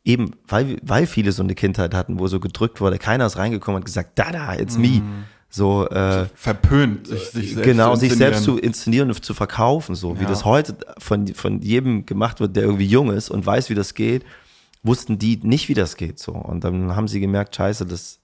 eben, weil, weil viele so eine Kindheit hatten, wo so gedrückt wurde, keiner ist reingekommen und gesagt, da, da, it's me. Mm. So, äh, verpönt, sich, sich selbst genau, sich selbst zu inszenieren und zu verkaufen, so ja. wie das heute von, von jedem gemacht wird, der irgendwie jung ist und weiß, wie das geht, wussten die nicht, wie das geht, so. Und dann haben sie gemerkt, scheiße, das,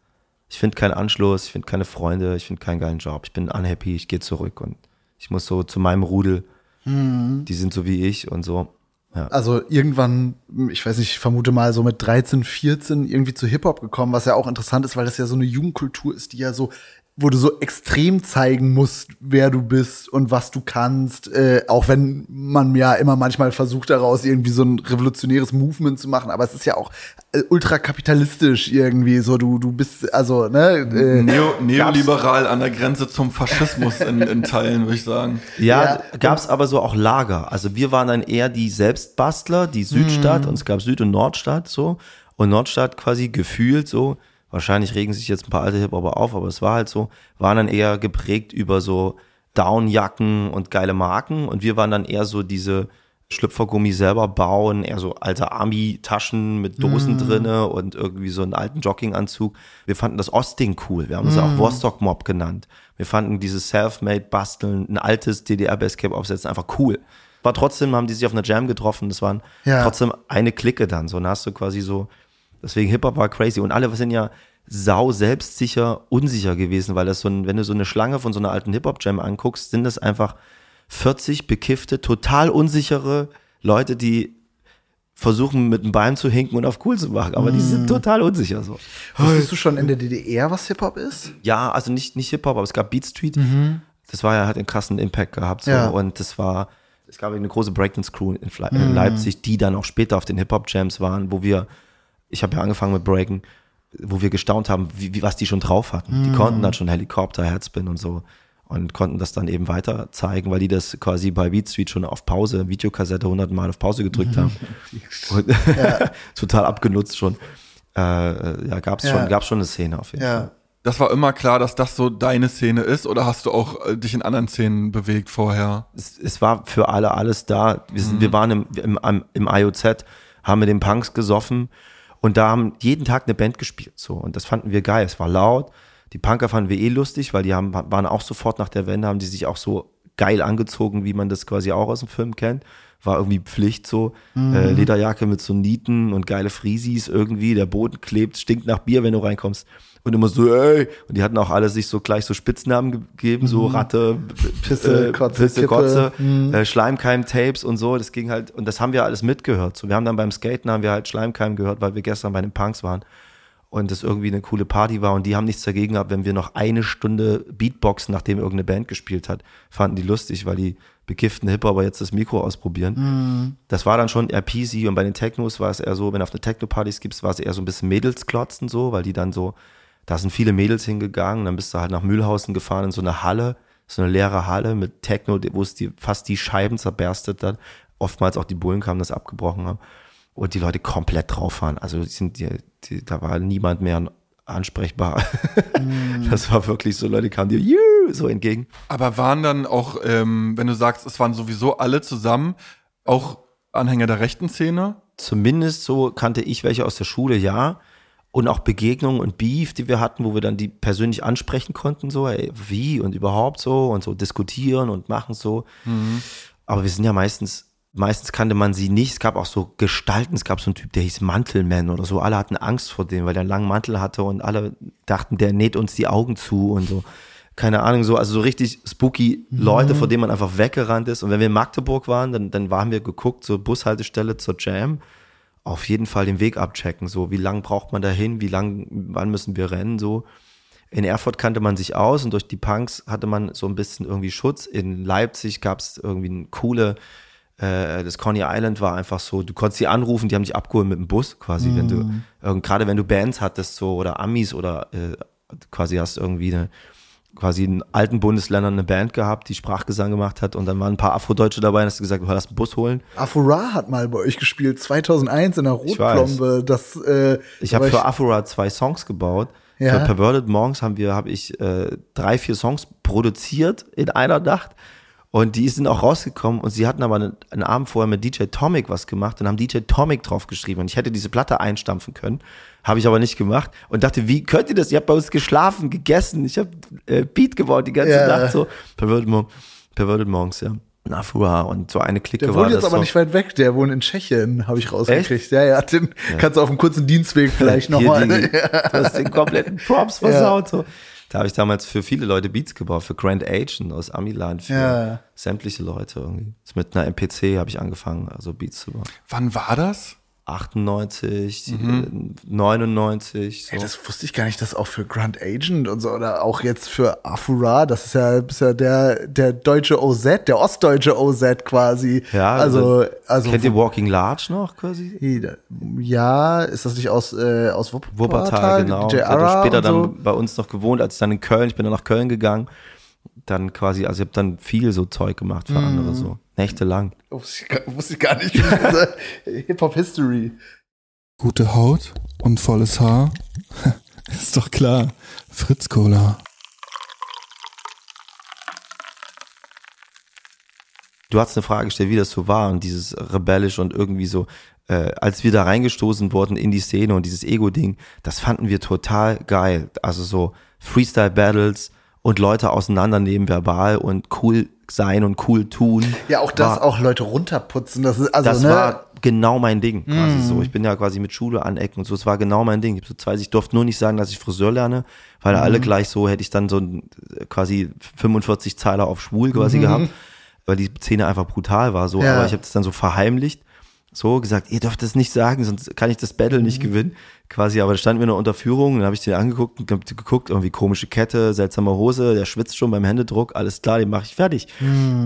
ich finde keinen Anschluss, ich finde keine Freunde, ich finde keinen geilen Job, ich bin unhappy, ich gehe zurück und ich muss so zu meinem Rudel, mhm. die sind so wie ich und so. Ja. Also irgendwann, ich weiß nicht, ich vermute mal so mit 13, 14 irgendwie zu Hip-Hop gekommen, was ja auch interessant ist, weil das ja so eine Jugendkultur ist, die ja so wo du so extrem zeigen musst, wer du bist und was du kannst, äh, auch wenn man ja immer manchmal versucht daraus irgendwie so ein revolutionäres Movement zu machen, aber es ist ja auch äh, ultrakapitalistisch irgendwie so, du du bist also ne äh, Neo, neoliberal an der Grenze zum Faschismus in, in Teilen, würde ich sagen. Ja, ja gab's aber so auch Lager. Also wir waren dann eher die Selbstbastler, die Südstadt mhm. und es gab Süd- und Nordstadt so und Nordstadt quasi gefühlt so Wahrscheinlich regen sich jetzt ein paar alte Hip-Hopper auf, aber es war halt so, waren dann eher geprägt über so Downjacken und geile Marken und wir waren dann eher so diese Schlüpfergummi selber bauen, eher so alte Army-Taschen mit Dosen mm. drinne und irgendwie so einen alten Jogginganzug. Wir fanden das Osting cool. Wir haben es mm. auch Vostok Mob genannt. Wir fanden dieses Self-Made Basteln, ein altes DDR-Basecape aufsetzen einfach cool. War trotzdem, haben die sich auf einer Jam getroffen. Das waren ja. trotzdem eine Clique dann. So, dann hast du quasi so Deswegen Hip-Hop war crazy. Und alle sind ja sau selbstsicher, unsicher gewesen, weil das so ein, wenn du so eine Schlange von so einer alten Hip-Hop-Jam anguckst, sind das einfach 40 bekiffte, total unsichere Leute, die versuchen mit dem Bein zu hinken und auf cool zu machen, aber mm. die sind mhm. total unsicher so. Wusstest du schon in der DDR, was Hip-Hop ist? Ja, also nicht, nicht Hip-Hop, aber es gab Beat Street. Mhm. Das war ja, hat einen krassen Impact gehabt so. Ja. und das war, es gab eine große Breakdance-Crew in, in mhm. Leipzig, die dann auch später auf den Hip-Hop-Jams waren, wo wir ich habe ja angefangen mit Breaken, wo wir gestaunt haben, wie, wie was die schon drauf hatten. Mm. Die mhm. konnten dann schon Helikopter, Herzspin und so und konnten das dann eben weiter zeigen, weil die das quasi bei Beat Street schon auf Pause, Videokassette 100 Mal auf Pause gedrückt haben. und ja. total abgenutzt schon. Äh, ja, gab's ja. schon, gab's schon eine Szene auf jeden ja. Fall. Das war immer klar, dass das so deine Szene ist oder hast du auch äh, dich in anderen Szenen bewegt vorher? Es, es war für alle alles da. Wir, sind, mhm. wir waren im, im, im IOZ, haben mit den Punks gesoffen und da haben jeden Tag eine Band gespielt, so. Und das fanden wir geil. Es war laut. Die Punker fanden wir eh lustig, weil die haben, waren auch sofort nach der Wende, haben die sich auch so geil angezogen, wie man das quasi auch aus dem Film kennt. War irgendwie Pflicht so. Mhm. Äh, Lederjacke mit so Nieten und geile Frisis irgendwie. Der Boden klebt, stinkt nach Bier, wenn du reinkommst und immer so, ey. Und die hatten auch alle sich so gleich so Spitznamen gegeben, so mhm. Ratte, Pisse, äh, Kotze, Pisse, Kotze mhm. äh, Schleimkeim-Tapes und so. Das ging halt, und das haben wir alles mitgehört. So, wir haben dann beim Skaten haben wir halt Schleimkeim gehört, weil wir gestern bei den Punks waren. Und das irgendwie eine coole Party war und die haben nichts dagegen gehabt, wenn wir noch eine Stunde Beatboxen, nachdem irgendeine Band gespielt hat, fanden die lustig, weil die bekifften Hipper aber jetzt das Mikro ausprobieren. Mhm. Das war dann schon eher peasy und bei den Technos war es eher so, wenn auf eine Techno-Partys gibst, war es eher so ein bisschen Mädelsklotzen so, weil die dann so da sind viele Mädels hingegangen, dann bist du halt nach Mühlhausen gefahren in so eine Halle, so eine leere Halle mit Techno, wo es die, fast die Scheiben zerberstet hat. Oftmals auch die Bullen kamen, das abgebrochen haben. Und die Leute komplett drauf waren. Also die sind, die, die, da war niemand mehr ansprechbar. Mm. Das war wirklich so, Leute kamen dir so entgegen. Aber waren dann auch, ähm, wenn du sagst, es waren sowieso alle zusammen, auch Anhänger der rechten Szene? Zumindest so kannte ich welche aus der Schule, ja und auch Begegnungen und Beef, die wir hatten, wo wir dann die persönlich ansprechen konnten, so, ey, wie und überhaupt so und so diskutieren und machen so. Mhm. Aber wir sind ja meistens Meistens kannte man sie nicht. Es gab auch so Gestalten. Es gab so einen Typ, der hieß Mantelman oder so. Alle hatten Angst vor dem, weil der einen langen Mantel hatte und alle dachten, der näht uns die Augen zu und so. Keine Ahnung, so, also so richtig spooky Leute, vor denen man einfach weggerannt ist. Und wenn wir in Magdeburg waren, dann, dann waren wir geguckt zur Bushaltestelle zur Jam. Auf jeden Fall den Weg abchecken. So, wie lang braucht man dahin? Wie lang, wann müssen wir rennen? So. In Erfurt kannte man sich aus und durch die Punks hatte man so ein bisschen irgendwie Schutz. In Leipzig gab es irgendwie eine coole, äh, das Coney Island war einfach so, du konntest sie anrufen, die haben dich abgeholt mit dem Bus quasi, wenn du, äh, gerade wenn du Bands hattest so oder Amis oder äh, quasi hast irgendwie eine, quasi in alten Bundesländern eine Band gehabt, die Sprachgesang gemacht hat und dann waren ein paar Afrodeutsche dabei und hast du gesagt, du lass einen Bus holen. Afura hat mal bei euch gespielt, 2001 in der. Rotplombe. Das, äh, Ich habe für Afura zwei Songs gebaut. Ja. Für Perverted Monks haben wir, habe ich äh, drei, vier Songs produziert in einer Nacht. Und die sind auch rausgekommen und sie hatten aber einen, einen Abend vorher mit DJ Tomic was gemacht und haben DJ Tomic drauf geschrieben. Und ich hätte diese Platte einstampfen können, habe ich aber nicht gemacht und dachte, wie könnt ihr das? Ihr habt bei uns geschlafen, gegessen, ich habe äh, Beat gebaut die ganze Ja. Nacht so. Perverted, Mon Perverted Monks, ja. Und Afura und so eine Clique Der war wohnt jetzt das aber so. nicht weit weg, der wohnt in Tschechien, habe ich rausgekriegt. Ja, ja, den kannst du auf einem kurzen Dienstweg vielleicht nochmal. Du hast den kompletten Props versaut. So. Da habe ich damals für viele Leute Beats gebaut, für Grand Agent aus Amiland, für Ja. sämtliche Leute irgendwie. Mit einer MPC habe ich angefangen, also Beats zu bauen. Wann war das? 98, äh, 99, so. Ey, das wusste ich gar nicht, dass auch für Grand Agent und so oder auch jetzt für Afura, das ist ja, ist ja der, der deutsche OZ, der ostdeutsche OZ quasi. ja, also, also kennt ihr Walking Large noch quasi? ja, ist das nicht aus, äh, aus Wuppertal? Wuppertal, genau. Der hat später so? dann bei uns noch gewohnt, als ich dann in Köln, ich bin dann nach Köln gegangen. Dann quasi, also ich habe dann viel so Zeug gemacht für Mhm. andere, so nächtelang. Wusste ich, gar- wusste ich gar nicht. Hip-Hop-History. Gute Haut und volles Haar? Ist doch klar. Fritz Cola. Du hast eine Frage gestellt, wie das so war und dieses rebellisch und irgendwie so, äh, als wir da reingestoßen wurden in die Szene und dieses Ego-Ding, das fanden wir total geil. Also so Freestyle-Battles und Leute auseinandernehmen verbal und cool sein und cool tun. Ja, auch das, war, auch Leute runterputzen. Das ist, also, das ne, war genau mein Ding, quasi so. Ich bin ja quasi mit Schule anecken und so. Es war genau mein Ding. Ich, so zwei, ich durfte nur nicht sagen, dass ich Friseur lerne, weil alle gleich so hätte ich dann so ein, quasi 45 Zeiler auf schwul quasi gehabt, weil die Szene einfach brutal war so. Ja. Aber ich habe das dann so verheimlicht, so gesagt, ihr dürft das nicht sagen, sonst kann ich das Battle nicht gewinnen. Quasi, aber da standen wir noch unter Führung, dann habe ich den angeguckt und geguckt, irgendwie komische Kette, seltsame Hose, der schwitzt schon beim Händedruck, alles klar, den mache ich fertig.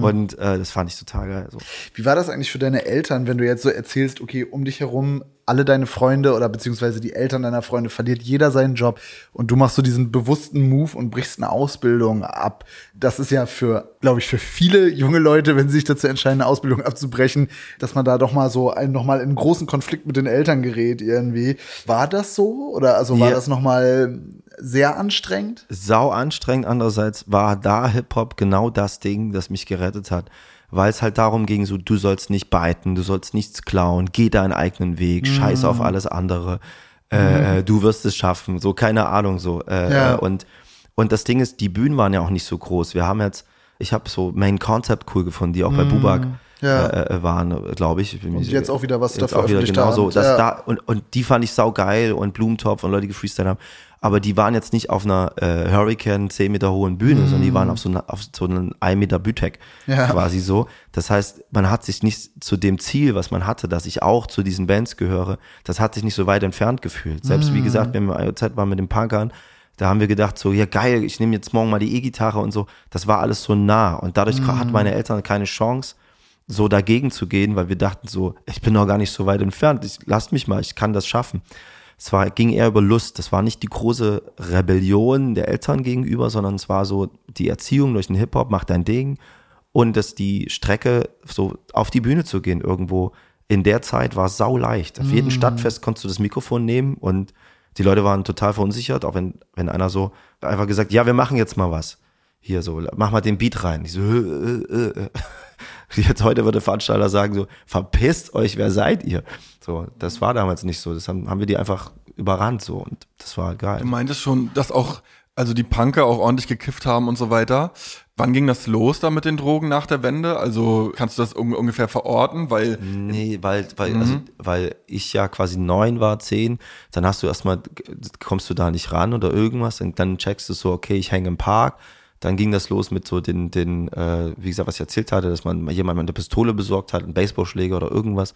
Und äh, das fand ich total geil. So. Wie war das eigentlich für deine Eltern, wenn du jetzt so erzählst, okay, um dich herum alle deine Freunde oder beziehungsweise die Eltern deiner Freunde verliert jeder seinen Job und du machst so diesen bewussten Move und brichst eine Ausbildung ab. Das ist ja für, glaube ich, für viele junge Leute, wenn sie sich dazu entscheiden, eine Ausbildung abzubrechen, dass man da doch mal so ein, noch mal in einen großen Konflikt mit den Eltern gerät irgendwie. War das so oder also war Ja. das noch mal sehr anstrengend? sau anstrengend. Andererseits war da Hip-Hop genau das Ding, das mich gerettet hat. Weil es halt darum ging, so, du sollst nicht beiten, du sollst nichts klauen, geh deinen eigenen Weg, scheiß auf alles andere, äh, äh, du wirst es schaffen, so, keine Ahnung, so. Äh, Ja. äh, und, und das Ding ist, die Bühnen waren ja auch nicht so groß. Wir haben jetzt, ich habe so Main Concept cool gefunden, die auch bei Bubak Ja. äh, äh, waren, glaube ich. Und jetzt auch wieder was da jetzt auch wieder genau so. Das Ja. da, und, und die fand ich sau geil und Blumentopf und Leute, die gefreestylt haben. Aber die waren jetzt nicht auf einer äh, Hurricane 10 Meter hohen Bühne, sondern die waren auf so, einer, auf so einem 1 Meter Bütek Mhm. Ja. quasi so. Das heißt, man hat sich nicht zu dem Ziel, was man hatte, dass ich auch zu diesen Bands gehöre, das hat sich nicht so weit entfernt gefühlt. Selbst Mhm. wie gesagt, wenn wir IOZ waren mit den Punkern, da haben wir gedacht so, ja geil, ich nehme jetzt morgen mal die E-Gitarre und so. Das war alles so nah und dadurch Mhm. hat meine Eltern keine Chance, so dagegen zu gehen, weil wir dachten so, ich bin noch gar nicht so weit entfernt, ich, lasst mich mal, ich kann das schaffen. Es war, ging eher über Lust, das war nicht die große Rebellion der Eltern gegenüber, sondern es war so die Erziehung durch den Hip-Hop, mach dein Ding und dass die Strecke so auf die Bühne zu gehen irgendwo in der Zeit war sau leicht. Auf jedem Stadtfest konntest du das Mikrofon nehmen und die Leute waren total verunsichert, auch wenn, wenn einer so einfach gesagt, ja, wir machen jetzt mal was. Hier so, mach mal den Beat rein. Ich so, äh, äh, äh. Jetzt heute würde der Veranstalter sagen so, verpisst euch, wer seid ihr? So, das war damals nicht so. Das haben, haben wir die einfach überrannt so und das war geil. Du meintest schon, dass auch Also die Punker auch ordentlich gekifft haben und so weiter. Wann ging das los da mit den Drogen nach der Wende? Also kannst du das un ungefähr verorten? Weil Nee, weil, weil, also, weil ich ja quasi neun war, zehn, dann hast du erstmal, kommst du da nicht ran oder irgendwas, und dann checkst du so, okay, ich hänge im Park. Dann ging das los mit so den, den, äh, wie gesagt, was ich erzählt hatte, dass man jemand eine Pistole besorgt hat, einen Baseballschläger oder irgendwas.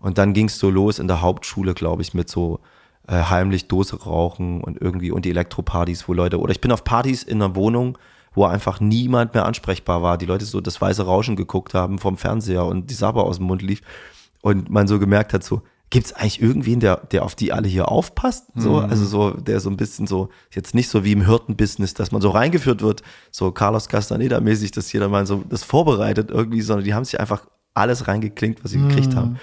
Und dann ging es so los in der Hauptschule, glaube ich, mit so äh, heimlich Dose rauchen und irgendwie und die Elektropartys, wo Leute, oder ich bin auf Partys in einer Wohnung, wo einfach niemand mehr ansprechbar war. Die Leute so das weiße Rauschen geguckt haben vom Fernseher und die Sabber aus dem Mund lief. Und man so gemerkt hat, so, gibt's eigentlich irgendwen, der, der auf die alle hier aufpasst? So, also so, der so ein bisschen so, jetzt nicht so wie im Hirtenbusiness, dass man so reingeführt wird, so Carlos Castaneda-mäßig, dass jeder mal so das vorbereitet irgendwie, sondern die haben sich einfach alles reingeklinkt, was sie gekriegt haben.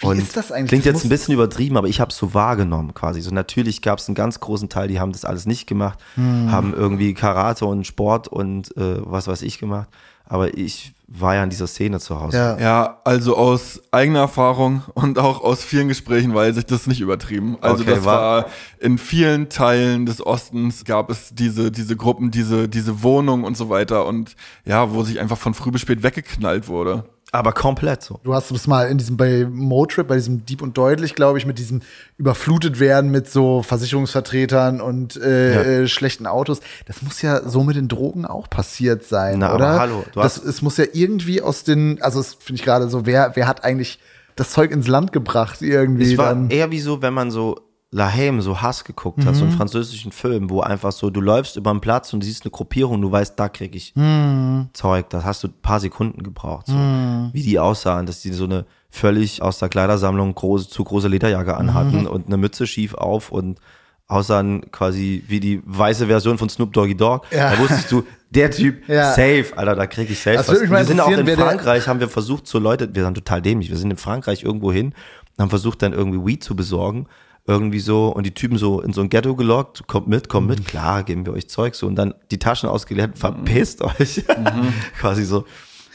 Wie ist das eigentlich? Klingt Das jetzt ein bisschen übertrieben, aber ich habe es so wahrgenommen quasi. So natürlich gab es einen ganz großen Teil, die haben das alles nicht gemacht, Hm. haben irgendwie Karate und Sport und äh, was weiß ich gemacht. Aber ich war ja in dieser Szene zu Hause. Ja. Ja, also aus eigener Erfahrung und auch aus vielen Gesprächen weiß ich das nicht übertrieben. Also Okay, das war- war in vielen Teilen des Ostens gab es diese diese Gruppen, diese diese Wohnungen und so weiter und ja, wo sich einfach von früh bis spät weggeknallt wurde. Aber komplett so. Du hast es mal in diesem bei Motrip, bei diesem Deep und Deutlich, glaube ich, mit diesem überflutet werden mit so Versicherungsvertretern und äh, Ja. äh, schlechten Autos. Das muss ja so mit den Drogen auch passiert sein, Na, aber oder? hallo, du das, hast- es muss ja irgendwie aus den, also es finde ich gerade so, wer, wer hat eigentlich das Zeug ins Land gebracht irgendwie Es war dann? eher wie so, wenn man so La Haine, so Hass geguckt hat, so einen Mhm. französischen Film, wo einfach so, du läufst über den Platz und siehst eine Gruppierung, du weißt, da krieg ich Mhm. Zeug. Das hast du ein paar Sekunden gebraucht. So. Wie die aussahen, dass die so eine völlig aus der Kleidersammlung große, zu große Lederjacke anhatten Mhm. und eine Mütze schief auf und aussahen quasi wie die weiße Version von Snoop Doggy Dogg. Ja. Da wusstest du, der Typ, Ja. safe, Alter, da krieg ich safe Das was. Wir sind auch in Frankreich, haben wir versucht, so Leute, wir sind total dämlich, wir sind in Frankreich irgendwo hin, haben versucht dann irgendwie Weed zu besorgen, irgendwie so, und die Typen so in so ein Ghetto gelockt, kommt mit, kommt mit, klar, geben wir euch Zeug so, und dann die Taschen ausgeleert, verpisst euch, quasi so.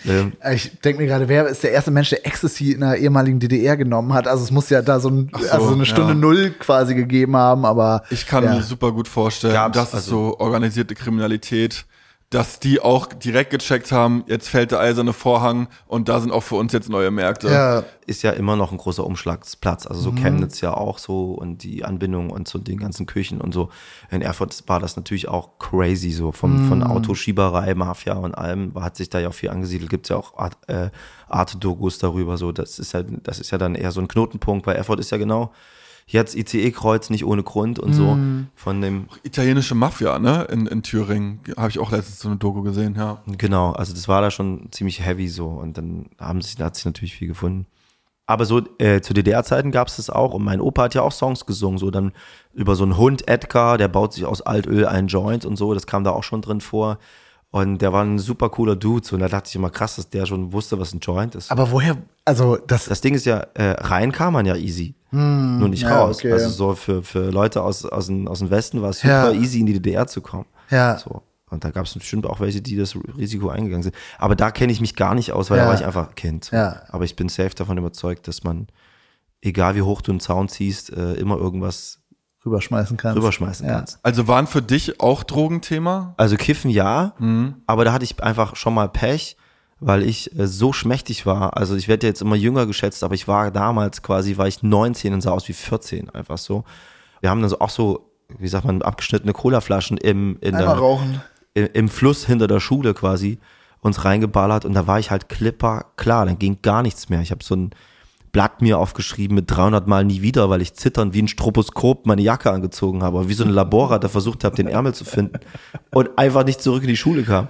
Ähm, Ich denke mir gerade, wer ist der erste Mensch, der Ecstasy in der ehemaligen DDR genommen hat? Also es muss ja da so, ein, so, also so eine Stunde ja. Null quasi gegeben haben, aber Ich kann ja. mir super gut vorstellen, Gab's, dass also- so organisierte Kriminalität, dass die auch direkt gecheckt haben, jetzt fällt der eiserne Vorhang und da sind auch für uns jetzt neue Märkte. ja, ist ja immer noch ein großer Umschlagsplatz. Also so Chemnitz ja auch so und die Anbindung und so den ganzen Küchen und so. In Erfurt war das natürlich auch crazy, so vom, von Autoschieberei, Mafia und allem, hat sich da ja auch viel angesiedelt. Gibt's ja auch Art, äh, Art-Dokus darüber. So, das ist ja, das ist ja dann eher so ein Knotenpunkt, weil Erfurt ist ja genau jetzt ICE-Kreuz nicht ohne Grund und so von dem Italienische Mafia, ne, in, in Thüringen, habe ich auch letztens so eine Doku gesehen, ja. Genau, also das war da schon ziemlich heavy so und dann haben sich, da hat sich natürlich viel gefunden. Aber so äh, zu DDR-Zeiten gab es das auch und mein Opa hat ja auch Songs gesungen, so dann über so einen Hund Edgar, der baut sich aus Altöl einen Joint und so, das kam da auch schon drin vor. Und der war ein super cooler Dude, so, und da dachte ich immer krass, dass der schon wusste, was ein Joint ist. aber woher, also das, Das Ding ist ja, äh, rein kam man ja easy, nur nicht ja, raus. okay, also so für, für Leute aus, aus, dem, aus dem Westen war es super Ja. easy, in die DDR zu kommen. Ja. So. Und da gab es bestimmt auch welche, die das Risiko eingegangen sind. Aber da kenne ich mich gar nicht aus, weil Ja. da war ich einfach Kind. Ja. Aber ich bin safe davon überzeugt, dass man, egal wie hoch du einen Zaun ziehst, äh, immer irgendwas rüberschmeißen kannst. rüberschmeißen ja. kannst. Also waren für dich auch Drogenthema? Also Kiffen ja, Mhm. aber da hatte ich einfach schon mal Pech, weil ich äh, so schmächtig war. Also ich werde jetzt immer jünger geschätzt, aber ich war damals quasi, war ich 19 und sah aus wie 14, einfach so. Wir haben dann so auch so, wie sagt man, abgeschnittene Colaflaschen im, in Einmal der, rauchen. im, im Fluss hinter der Schule quasi uns reingeballert und da war ich halt klipper klar, dann ging gar nichts mehr. Ich habe so ein Blatt mir aufgeschrieben mit 300 Mal nie wieder, weil ich zitternd wie ein Stroboskop meine Jacke angezogen habe, wie so ein Laborrat, der versucht habe, den Ärmel zu finden und einfach nicht zurück in die Schule kam.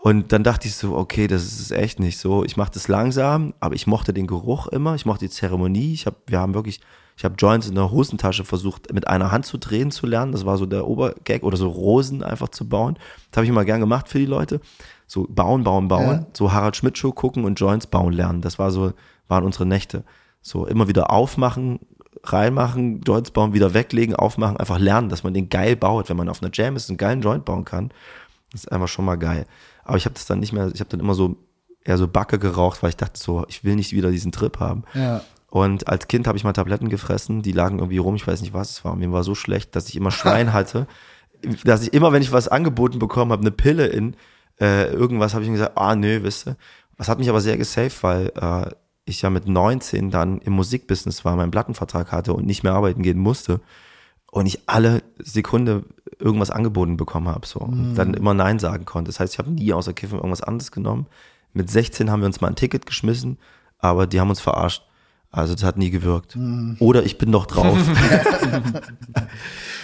Und dann dachte ich so, okay, das ist echt nicht so. Ich mache das langsam, aber ich mochte den Geruch immer, ich mochte die Zeremonie. Ich hab, wir haben wirklich, ich habe Joints in der Hosentasche versucht, mit einer Hand zu drehen zu lernen. Das war so der Obergag oder so Rosen einfach zu bauen. Das habe ich immer gern gemacht für die Leute. So bauen, bauen, bauen. Ja. So Harald Schmidt Show gucken und Joints bauen lernen. Das war so, waren unsere Nächte. So immer wieder aufmachen, reinmachen, Joints bauen, wieder weglegen, aufmachen, einfach lernen, dass man den geil baut. Wenn man auf einer Jam ist, einen geilen Joint bauen kann, das ist einfach schon mal geil. Aber ich habe das dann nicht mehr, ich habe dann immer so eher so Backe geraucht, weil ich dachte so, ich will nicht wieder diesen Trip haben. Ja. Und als Kind habe ich mal Tabletten gefressen, die lagen irgendwie rum, ich weiß nicht, was es war. Mir war so schlecht, dass ich immer Schwein hatte dass ich immer, wenn ich was angeboten bekommen habe, eine Pille in äh, irgendwas, habe ich mir gesagt, ah nö, wisst ihr. Was hat mich aber sehr gesaved, weil äh, ich ja mit 19 dann im Musikbusiness war, meinen Plattenvertrag hatte und nicht mehr arbeiten gehen musste und ich alle Sekunde irgendwas angeboten bekommen habe so und dann immer Nein sagen konnte. Das heißt, ich habe nie außer Kiffen irgendwas anderes genommen. Mit 16 haben wir uns mal ein Ticket geschmissen, aber die haben uns verarscht. Also das hat nie gewirkt. Oder ich bin noch drauf.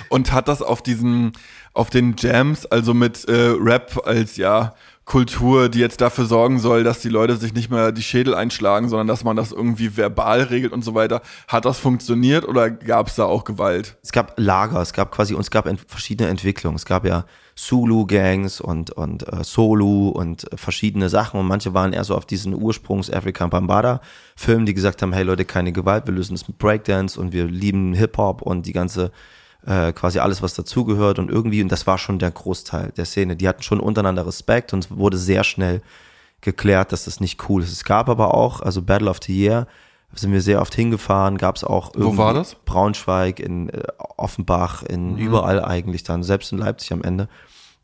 Und hat das auf diesen, auf den Jams, also mit äh, Rap als ja Kultur, die jetzt dafür sorgen soll, dass die Leute sich nicht mehr die Schädel einschlagen, sondern dass man das irgendwie verbal regelt und so weiter. Hat das funktioniert oder gab es da auch Gewalt? es gab Lager, es gab quasi, und es gab ent verschiedene Entwicklungen. Es gab ja Zulu-Gangs und, und äh, Solu und äh, verschiedene Sachen und manche waren eher so auf diesen Ursprungs African Bambada Filmen, die gesagt haben, hey Leute, keine Gewalt, wir lösen das mit Breakdance und wir lieben Hip-Hop und die ganze äh, quasi alles, was dazugehört und irgendwie, und das war schon der Großteil der Szene. Die hatten schon untereinander Respekt und es wurde sehr schnell geklärt, dass das nicht cool ist. Es gab aber auch, also Battle of the Year, sind wir sehr oft hingefahren, gab es auch irgendwie war das? Braunschweig, in äh, Offenbach, in überall eigentlich dann, selbst in Leipzig am Ende.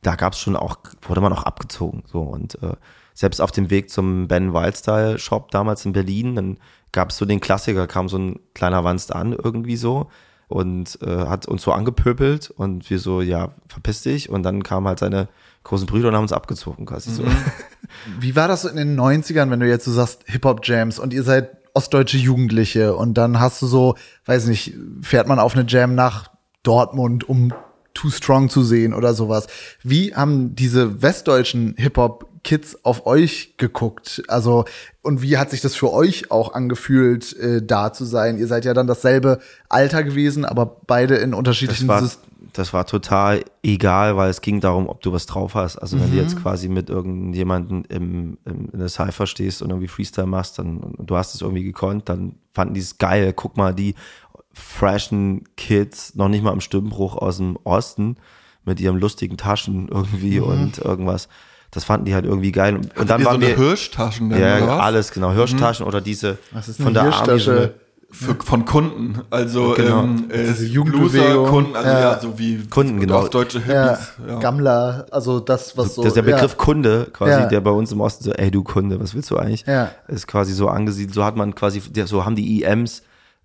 Da gab es schon auch, wurde man auch abgezogen. So und äh, selbst auf dem Weg zum Ben Wildstyle Shop damals in Berlin, dann gab es so den Klassiker, kam so ein kleiner Wanst an irgendwie so und äh, hat uns so angepöbelt und wir so, ja, verpiss dich. Und dann kamen halt seine großen Brüder und haben uns abgezogen quasi so. Wie war das so in den 90ern, wenn du jetzt so sagst Hip-Hop-Jams und ihr seid ostdeutsche Jugendliche und dann hast du so, weiß nicht, fährt man auf eine Jam nach Dortmund, um Too Strong zu sehen oder sowas. Wie haben diese westdeutschen Hip-Hop-Kids auf euch geguckt? Also, und wie hat sich das für euch auch angefühlt, äh, da zu sein? Ihr seid ja dann dasselbe Alter gewesen, aber beide in Das unterschiedlichen war, Syst- das war total egal, weil es ging darum, ob du was drauf hast. Also wenn du Mhm. jetzt quasi mit irgendjemandem im, im, in der Cypher stehst und irgendwie Freestyle machst, dann und du hast es irgendwie gekonnt, dann fanden die es geil. Guck mal, die freshen Kids, noch nicht mal im Stimmbruch aus dem Osten, mit ihren lustigen Taschen irgendwie Mhm. und irgendwas. Das fanden die halt irgendwie geil. Und, dann so waren eine wir Hirschtaschen denn, ja, oder was? alles genau, Hirschtaschen oder diese Mhm. Was ist von der Army so Hirschtasche? eine- Für, von Kunden, also Genau. ähm, äh, Diese Jugendbewegung. Kunden, also Ja. ja. so wie Kunden, genau. auf deutsche ja, Hippies. Ja. Gammler, also das, was so. das ist der Begriff Kunde, quasi, Ja. der bei uns im Osten so, ey du Kunde, was willst du eigentlich? Ja. Ist quasi so angesiedelt, so hat man quasi, so haben die EMs,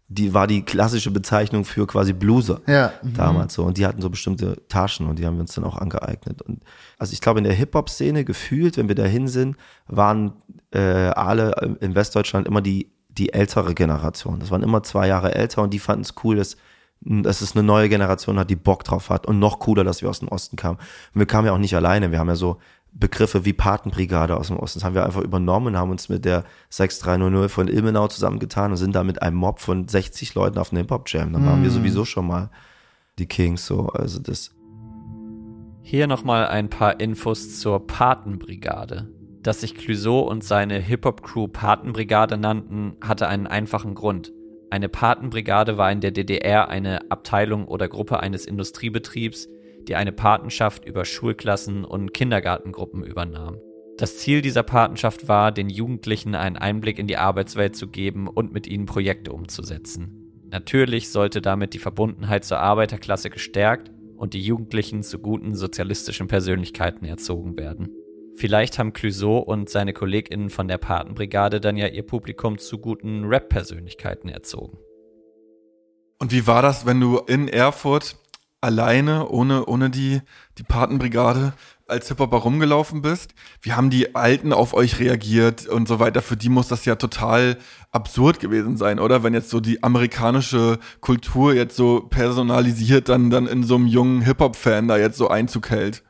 die war die klassische Bezeichnung für quasi Blueser. Ja. mhm. Damals so. Und die hatten so bestimmte Taschen und die haben wir uns dann auch angeeignet. Und also ich glaube, in der Hip-Hop-Szene gefühlt, wenn wir dahin sind, waren äh, alle in Westdeutschland immer die, die ältere Generation. Das waren immer zwei Jahre älter und die fanden es cool, dass, dass es eine neue Generation hat, die Bock drauf hat. Und noch cooler, dass wir aus dem Osten kamen. Und wir kamen ja auch nicht alleine. Wir haben ja so Begriffe wie Patenbrigade aus dem Osten. Das haben wir einfach übernommen und haben uns mit der 6300 von Ilmenau zusammengetan und sind da mit einem Mob von 60 Leuten auf eine Hip-Hop-Jam. Dann waren wir sowieso schon mal die Kings so. Also das Hier nochmal ein paar Infos zur Patenbrigade. Dass sich Clouseau und seine Hip-Hop-Crew Patenbrigade nannten, hatte einen einfachen Grund. Eine Patenbrigade war in der DDR eine Abteilung oder Gruppe eines Industriebetriebs, die eine Patenschaft über Schulklassen und Kindergartengruppen übernahm. Das Ziel dieser Patenschaft war, den Jugendlichen einen Einblick in die Arbeitswelt zu geben und mit ihnen Projekte umzusetzen. Natürlich sollte damit die Verbundenheit zur Arbeiterklasse gestärkt und die Jugendlichen zu guten sozialistischen Persönlichkeiten erzogen werden. Vielleicht haben Clouseau und seine KollegInnen von der Patenbrigade dann ja ihr Publikum zu guten Rap-Persönlichkeiten erzogen. Und wie war das, wenn du in Erfurt alleine, ohne, ohne die, die Patenbrigade als Hip-Hopper rumgelaufen bist? Wie haben die Alten auf euch reagiert und so weiter? Für die muss das ja total absurd gewesen sein, oder? Wenn jetzt so die amerikanische Kultur jetzt so personalisiert dann, dann in so einem jungen Hip-Hop-Fan da jetzt so Einzug hält.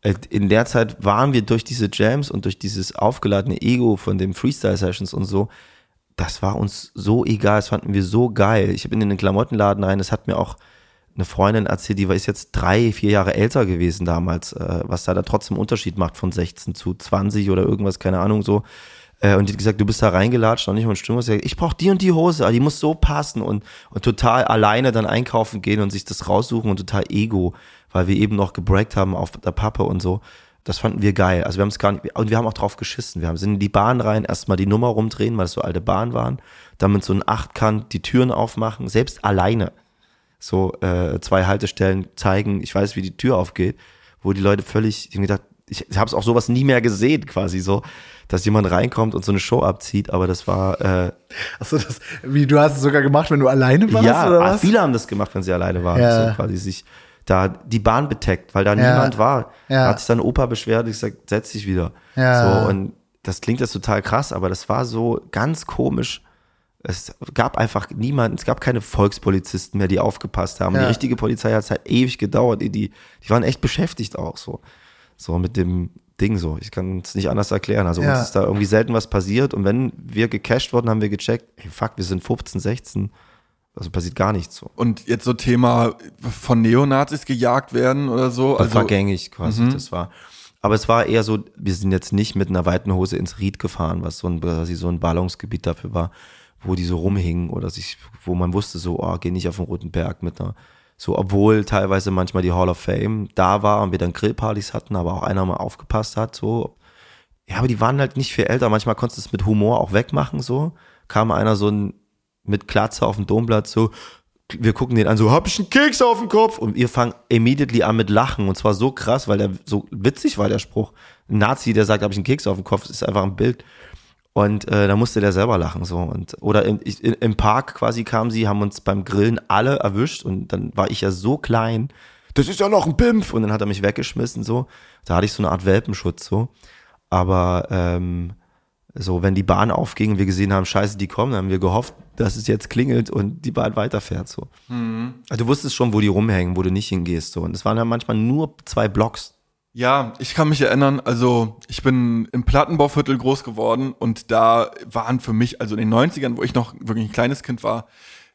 Äh, in der Zeit waren wir durch diese Jams und durch dieses aufgeladene Ego von den Freestyle-Sessions und so, das war uns so egal, das fanden wir so geil. Ich bin in den Klamottenladen rein, das hat mir auch eine Freundin erzählt, die war ist jetzt drei, vier Jahre älter gewesen damals, äh, was da dann trotzdem Unterschied macht von 16 zu 20 oder irgendwas, keine Ahnung so. Äh, und die hat gesagt, du bist da reingelatscht, noch nicht mal ein Stimmung. Ich brauche die und die Hose, die muss so passen und, und total alleine dann einkaufen gehen und sich das raussuchen und total Ego, weil wir eben noch gebreakt haben auf der Pappe und so. Das fanden wir geil. Also wir haben es gar nicht, und wir haben auch drauf geschissen. Wir haben sind in die Bahn rein, erstmal die Nummer rumdrehen, weil es so alte Bahnen waren, dann mit so einem Achtkant die Türen aufmachen, selbst alleine. So äh, zwei Haltestellen zeigen, ich weiß, wie die Tür aufgeht, wo die Leute völlig, ich habe gedacht, ich habe es auch sowas nie mehr gesehen, quasi so, dass jemand reinkommt und so eine Show abzieht, aber das war äh, Achso, das, wie du hast es sogar gemacht, wenn du alleine warst, ja, oder was? viele haben das gemacht, wenn sie alleine waren, Ja. so quasi sich da die Bahn beteckt, weil da Ja. niemand war. Ja. Da hat sich dann Opa beschwert, ich sag, setz dich wieder. Ja. So und das klingt jetzt total krass, aber das war so ganz komisch. Es gab einfach niemanden, es gab keine Volkspolizisten mehr, die aufgepasst haben. Ja. Die richtige Polizei hat es halt ewig gedauert. Die, die, die waren echt beschäftigt auch so. So mit dem Ding so. Ich kann es nicht anders erklären. Also Ja. uns ist da irgendwie selten was passiert. Und wenn wir gecasht wurden, haben wir gecheckt, hey, fuck, wir sind 15, 16. Also passiert gar nichts so. Und jetzt so Thema von Neonazis gejagt werden oder so. Das also, war gängig quasi, das war. Aber es war eher so, wir sind jetzt nicht mit einer weiten Hose ins Ried gefahren, was so ein, quasi so ein Ballungsgebiet dafür war, wo die so rumhingen oder sich, wo man wusste so, oh, geh nicht auf den Roten Berg mit einer, so, obwohl teilweise manchmal die Hall of Fame da war und wir dann Grillpartys hatten, aber auch einer mal aufgepasst hat, so. Ja, aber die waren halt nicht viel älter. Manchmal konntest du es mit Humor auch wegmachen, so. Kam einer so ein, mit Klatze auf dem Domplatz, so, wir gucken den an, so, hab ich einen Keks auf dem Kopf? Und wir fangen immediately an mit Lachen. Und zwar so krass, weil der so witzig war, der Spruch. Ein Nazi, der sagt, hab ich einen Keks auf dem Kopf, das ist einfach ein Bild. Und äh, da musste der selber lachen so und oder im, ich, im Park quasi kamen sie, haben uns beim Grillen alle erwischt und dann war ich ja so klein. Das ist ja noch ein Pimpf und dann hat er mich weggeschmissen so. Da hatte ich so eine Art Welpenschutz so. Aber ähm, so wenn die Bahn aufging und wir gesehen haben, Scheiße, die kommen, dann haben wir gehofft, dass es jetzt klingelt und die Bahn weiterfährt so. Also du wusstest schon, wo die rumhängen, wo du nicht hingehst so. Und es waren ja manchmal nur zwei Blocks. Ja, ich kann mich erinnern, also ich bin im Plattenbauviertel groß geworden und da waren für mich, also in den 90ern, wo ich noch wirklich ein kleines Kind war,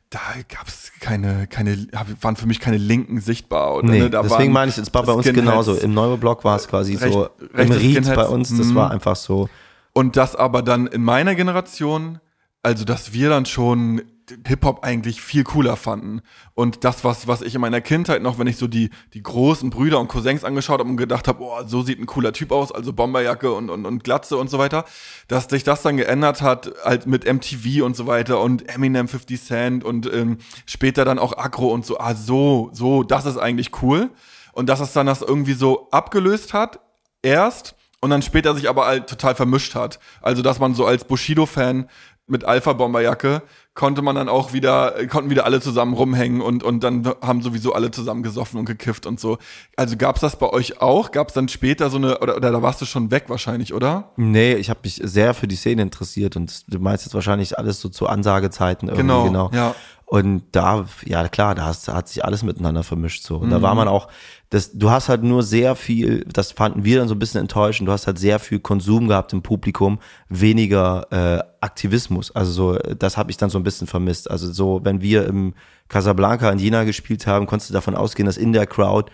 da gab's keine, keine, waren für mich keine Linken sichtbar. Oder, Nee, ne, da deswegen waren meine ich, es war bei uns Skinheads. genauso. Im Neublock war es quasi Recht- so, im rechte Ried bei uns, das mhm. war einfach so. Und das aber dann in meiner Generation, also dass wir dann schon Hip-Hop eigentlich viel cooler fanden. Und das, was, was ich in meiner Kindheit noch, wenn ich so die, die großen Brüder und Cousins angeschaut habe und gedacht habe, oh, so sieht ein cooler Typ aus, also Bomberjacke und, und, und Glatze und so weiter, dass sich das dann geändert hat, halt mit MTV und so weiter und Eminem 50 Cent und ähm, später dann auch Agro und so, ah, so, so, das ist eigentlich cool. Und dass es dann das irgendwie so abgelöst hat, erst, und dann später sich aber halt total vermischt hat. Also, dass man so als Bushido-Fan mit Alpha-Bomberjacke konnte man dann auch wieder, konnten wieder alle zusammen rumhängen und, und dann haben sowieso alle zusammen gesoffen und gekifft und so. Also gab's das bei euch auch? Gab's dann später so eine, oder, oder da warst du schon weg wahrscheinlich, oder? Nee, ich habe mich sehr für die Szene interessiert und du meinst jetzt wahrscheinlich alles so zu Ansagezeiten irgendwie, Genau, genau. ja. Und da, ja klar, da hast, hat sich alles miteinander vermischt so. Und da Mhm. war man auch, das, du hast halt nur sehr viel, das fanden wir dann so ein bisschen enttäuschend, du hast halt sehr viel Konsum gehabt im Publikum, weniger äh, Aktivismus. Also so, das habe ich dann so ein bisschen vermisst. Also so, wenn wir im Casablanca in Jena gespielt haben, konntest du davon ausgehen, dass in der Crowd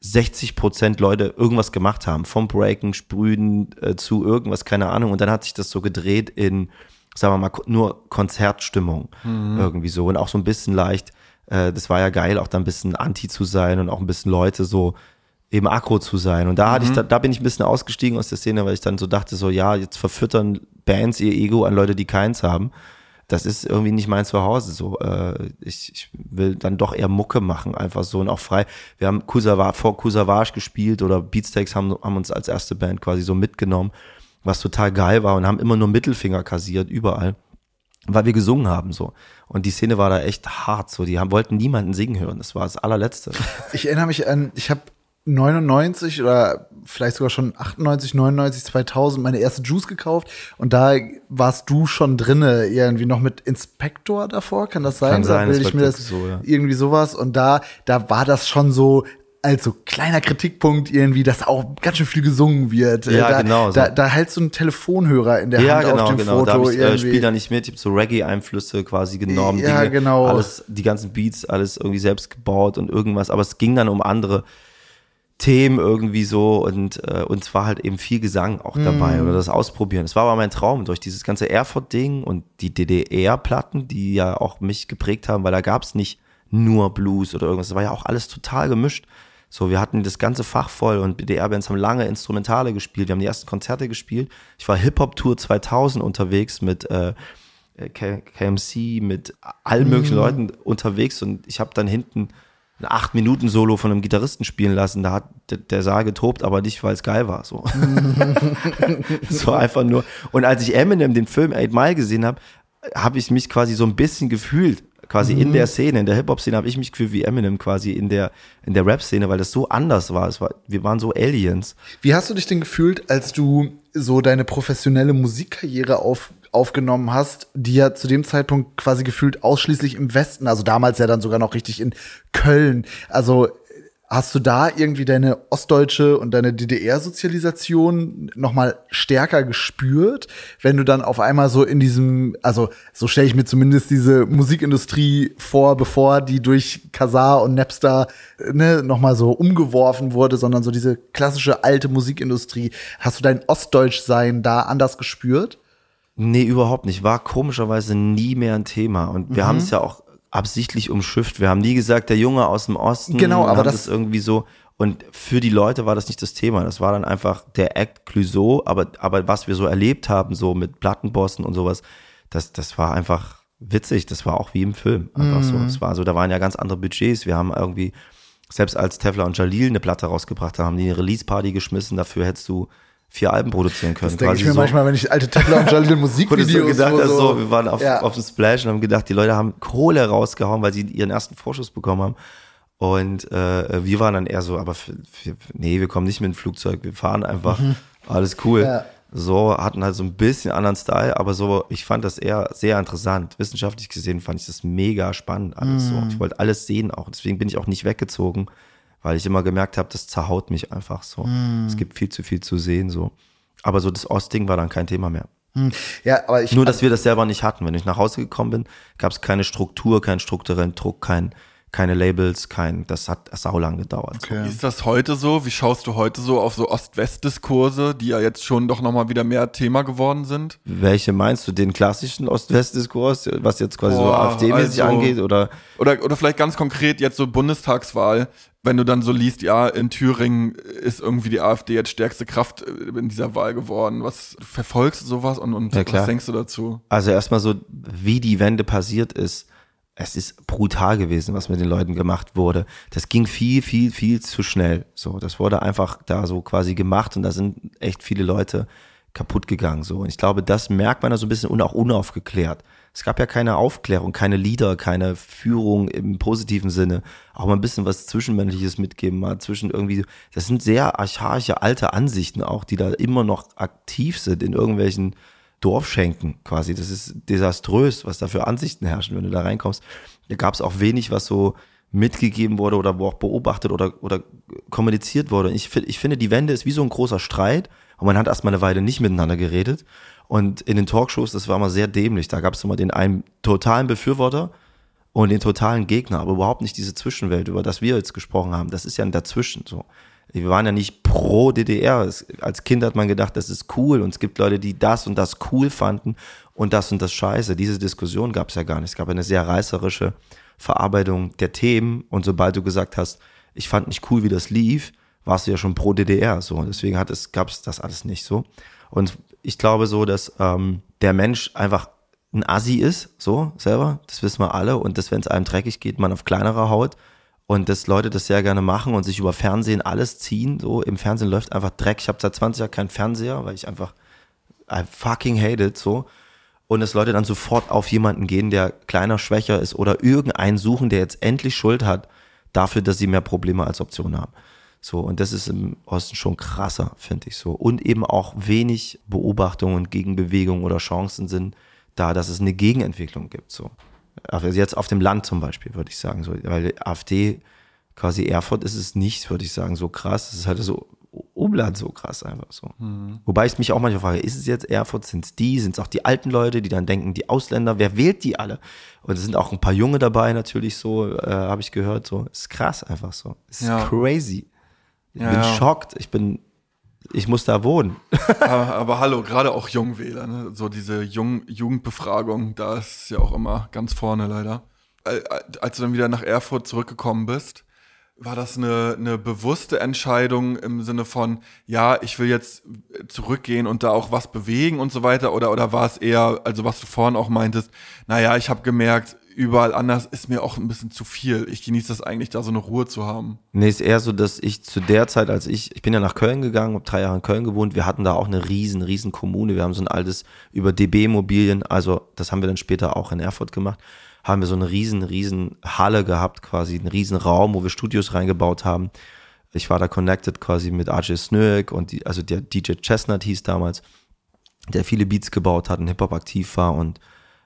60 Prozent Leute irgendwas gemacht haben, vom Breaken, Sprühen äh, zu irgendwas, keine Ahnung. Und dann hat sich das so gedreht in, sagen wir mal, nur Konzertstimmung irgendwie so und auch so ein bisschen leicht. Äh, das war ja geil, auch da ein bisschen Anti zu sein und auch ein bisschen Leute so eben aggro zu sein. Und da hatte ich, da, da bin ich ein bisschen ausgestiegen aus der Szene, weil ich dann so dachte, so ja, jetzt verfüttern Bands ihr Ego an Leute, die keins haben. Das ist irgendwie nicht mein Zuhause. So, äh, ich, ich will dann doch eher Mucke machen, einfach so und auch frei. Wir haben Kusava, vor Kusavage gespielt oder Beatsteaks haben, haben uns als erste Band quasi so mitgenommen, was total geil war und haben immer nur Mittelfinger kassiert, überall weil wir gesungen haben so. Und die Szene war da echt hart so. Die haben, wollten niemanden singen hören. Das war das allerletzte. Ich erinnere mich an, ich habe 99 oder vielleicht sogar schon 98, 99, 2000 meine erste Juice gekauft und da warst du schon drinne irgendwie noch mit Inspektor davor, kann das sein? Kann sein, es ich mir das so, ja. irgendwie sowas und da da war das schon so als so kleiner Kritikpunkt irgendwie, dass auch ganz schön viel gesungen wird. Ja, da, genau so. Da, da hältst du einen Telefonhörer in der ja, Hand genau, auf dem genau. Foto da ich äh, irgendwie. Spiel da nicht mit. Ich habe so Reggae-Einflüsse quasi genommen. Ja, Dinge, genau. Alles, die ganzen Beats, alles irgendwie selbst gebaut und irgendwas. Aber es ging dann um andere Themen irgendwie so und äh, und es war halt eben viel Gesang auch dabei Mhm. oder das Ausprobieren. Es war aber mein Traum durch dieses ganze Erfurt-Ding und die DDR-Platten, die ja auch mich geprägt haben, weil da gab es nicht nur Blues oder irgendwas. Es war ja auch alles total gemischt. So, wir hatten das ganze Fach voll und DDR-Bands haben lange Instrumentale gespielt. Wir haben die ersten Konzerte gespielt. Ich war Hip-Hop-Tour 2000 unterwegs mit äh, äh, K KMC, mit allen möglichen Leuten unterwegs und ich habe dann hinten ein acht Minuten Solo von einem Gitarristen spielen lassen. Da hat der, der Saal getobt, aber nicht, weil es geil war. So. so einfach nur. Und als ich Eminem den Film Eight Mile gesehen habe, habe ich mich quasi so ein bisschen gefühlt. Quasi in der Szene, in der Hip-Hop-Szene habe ich mich gefühlt wie Eminem quasi in der, in der Rap-Szene, weil das so anders war. Es war. Wir waren so Aliens. Wie hast du dich denn gefühlt, als du so deine professionelle Musikkarriere auf, aufgenommen hast, die ja zu dem Zeitpunkt quasi gefühlt ausschließlich im Westen, also damals ja dann sogar noch richtig in Köln. Also hast du da irgendwie deine ostdeutsche und deine DDR-Sozialisation noch mal stärker gespürt, wenn du dann auf einmal so in diesem, also so stelle ich mir zumindest diese Musikindustrie vor, bevor die durch Kazar und Napster ne, noch mal so umgeworfen wurde, sondern so diese klassische alte Musikindustrie. Hast du dein Ostdeutschsein da anders gespürt? Nee, überhaupt nicht. War komischerweise nie mehr ein Thema. Und wir haben es ja auch absichtlich umschifft. Wir haben nie gesagt, der Junge aus dem Osten. Genau, aber das- irgendwie so. Und für die Leute war das nicht das Thema. Das war dann einfach der Act Clouseau. Aber, aber was wir so erlebt haben, so mit Plattenbossen und sowas, das, das war einfach witzig. Das war auch wie im Film. Einfach so. Es war so, da waren ja ganz andere Budgets. Wir haben irgendwie, selbst als Tefla und Jalil eine Platte rausgebracht haben, haben die eine Release-Party geschmissen. Dafür hättest du vier Alben produzieren können. Das denke ich mir so. manchmal, wenn ich alte Tefla und Jalil Musikvideos so gedacht, hast, so, wir waren auf, Ja. auf dem Splash und haben gedacht, die Leute haben Kohle rausgehauen, weil sie ihren ersten Vorschuss bekommen haben. Und äh, wir waren dann eher so, aber nee, wir kommen nicht mit dem Flugzeug, wir fahren einfach, alles cool. Mhm. Ja. So, hatten halt so ein bisschen anderen Style, aber so, ich fand das eher sehr interessant. Wissenschaftlich gesehen fand ich das mega spannend alles Mhm. so. Ich wollte alles sehen auch. Deswegen bin ich auch nicht weggezogen, weil ich immer gemerkt habe, das zerhaut mich einfach so. Mhm. Es gibt viel zu viel zu sehen so. Aber so das Ostding war dann kein Thema mehr. Ja, aber ich Nur, dass wir das selber nicht hatten. Wenn ich nach Hause gekommen bin, gab es keine Struktur, keinen strukturellen Druck, kein, keine Labels, kein, das hat saulang gedauert. Wie ist das heute so? Wie schaust du heute so auf so Ost-West-Diskurse, die ja jetzt schon doch nochmal wieder mehr Thema geworden sind? Welche meinst du? Den klassischen Ost-West-Diskurs, was jetzt quasi so Boah, AfD-mäßig also- angeht? Oder Oder, oder vielleicht ganz konkret jetzt so Bundestagswahl, wenn du dann so liest, ja, in Thüringen ist irgendwie die AfD jetzt stärkste Kraft äh, in dieser Wahl geworden. Was verfolgst du sowas und, und Ja, klar. was denkst du dazu? Also erstmal so, wie die Wende passiert ist. Es ist brutal gewesen, was mit den Leuten gemacht wurde. Das ging viel, viel, viel zu schnell. So, das wurde einfach da so quasi gemacht und da sind echt viele Leute kaputt gegangen. So, und ich glaube, das merkt man da so ein bisschen und auch unaufgeklärt. Es gab ja keine Aufklärung, keine Lieder, keine Führung im positiven Sinne. Auch mal ein bisschen was Zwischenmenschliches mitgeben, mal zwischen irgendwie. Das sind sehr archaische, alte Ansichten auch, die da immer noch aktiv sind in irgendwelchen Dorfschenken quasi. Das ist desaströs, was da für Ansichten herrschen, wenn du da reinkommst. Da gab es auch wenig, was so mitgegeben wurde oder wo auch beobachtet oder, oder kommuniziert wurde. Ich, ich finde, die Wende ist wie so ein großer Streit und man hat erstmal eine Weile nicht miteinander geredet. Und in den Talkshows, das war immer sehr dämlich. Da gab es immer den einen totalen Befürworter und den totalen Gegner, aber überhaupt nicht diese Zwischenwelt, über das wir jetzt gesprochen haben. Das ist ja ein Dazwischen so. Wir waren ja nicht pro DDR. Es, als Kind hat man gedacht, das ist cool und es gibt Leute, die das und das cool fanden und das und das scheiße. Diese Diskussion gab es ja gar nicht. Es gab eine sehr reißerische Verarbeitung der Themen und sobald du gesagt hast, ich fand nicht cool, wie das lief, warst du ja schon pro DDR so. Deswegen hat es, gab es das alles nicht so. Und ich glaube so, dass ähm, der Mensch einfach ein Assi ist, so selber, das wissen wir alle. Und dass, wenn es einem dreckig geht, man auf kleinerer Haut und dass Leute das sehr gerne machen und sich über Fernsehen alles ziehen. So, im Fernsehen läuft einfach Dreck. Ich habe seit 20 Jahren keinen Fernseher, weil ich einfach I fucking hate it so. Und dass Leute dann sofort auf jemanden gehen, der kleiner, schwächer ist oder irgendeinen suchen, der jetzt endlich Schuld hat dafür, dass sie mehr Probleme als Option haben. So, und das ist im Osten schon krasser, finde ich so. Und eben auch wenig Beobachtungen, Gegenbewegungen oder Chancen sind da, dass es eine Gegenentwicklung gibt. So. Also jetzt auf dem Land zum Beispiel, würde ich sagen. So, weil AfD, quasi Erfurt ist es nicht, würde ich sagen, so krass. Es ist halt so Umland so krass einfach so. Wobei ich mich auch manchmal frage, ist es jetzt Erfurt, sind es die, sind es auch die alten Leute, die dann denken, die Ausländer, wer wählt die alle? Und es sind auch ein paar Junge dabei natürlich so, äh, habe ich gehört, so. Es ist krass einfach so. Es ist Ja. crazy. Ich Ja, bin ja. schockt, ich bin, ich muss da wohnen. aber, aber hallo, gerade auch Jungwähler, ne? so diese Jung Jugendbefragung, da ist ja auch immer ganz vorne leider. Al- al- Als du dann wieder nach Erfurt zurückgekommen bist, War das eine, eine bewusste Entscheidung im Sinne von, ja, ich will jetzt zurückgehen und da auch was bewegen und so weiter? Oder, oder war es eher, also was du vorhin auch meintest, naja, ich habe gemerkt, überall anders ist mir auch ein bisschen zu viel. Ich genieße das eigentlich, da so eine Ruhe zu haben. Nee, ist eher so, dass ich zu der Zeit, als ich, ich bin ja nach Köln gegangen, habe drei Jahre in Köln gewohnt, wir hatten da auch eine riesen, riesen Kommune. Wir haben so ein altes über DB Immobilien, also das haben wir dann später auch in Erfurt gemacht, haben wir so eine riesen, riesen Halle gehabt, quasi einen riesen Raum, wo wir Studios reingebaut haben. Ich war da connected quasi mit RJ Snurk und die, also der DJ Chestnut hieß damals, der viele Beats gebaut hat und Hip-Hop aktiv war und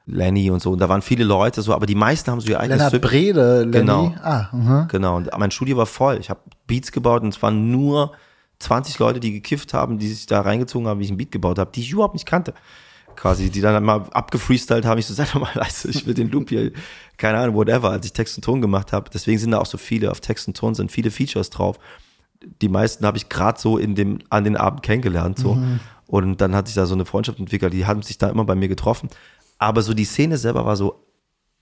Lenny und so. Und da waren viele Leute so, aber die meisten haben so ihr eigenes Lennart Brede, Lenny. Genau. Ah, mhm. Genau. Und mein Studio war voll. Ich habe Beats gebaut und es waren nur 20 Leute, die gekifft haben, die sich da reingezogen haben, wie ich einen Beat gebaut habe, die ich überhaupt nicht kannte. Quasi, die dann mal abgefreestylt haben. Ich so, sag doch mal leise, ich will den Loop hier, keine Ahnung, whatever, als ich Text und Ton gemacht habe. Deswegen sind da auch so viele, auf Text und Ton sind viele Features drauf. Die meisten habe ich gerade so in dem, an den Abend kennengelernt, so. Und dann hat sich da so eine Freundschaft entwickelt, die haben sich da immer bei mir getroffen. Aber so die Szene selber war so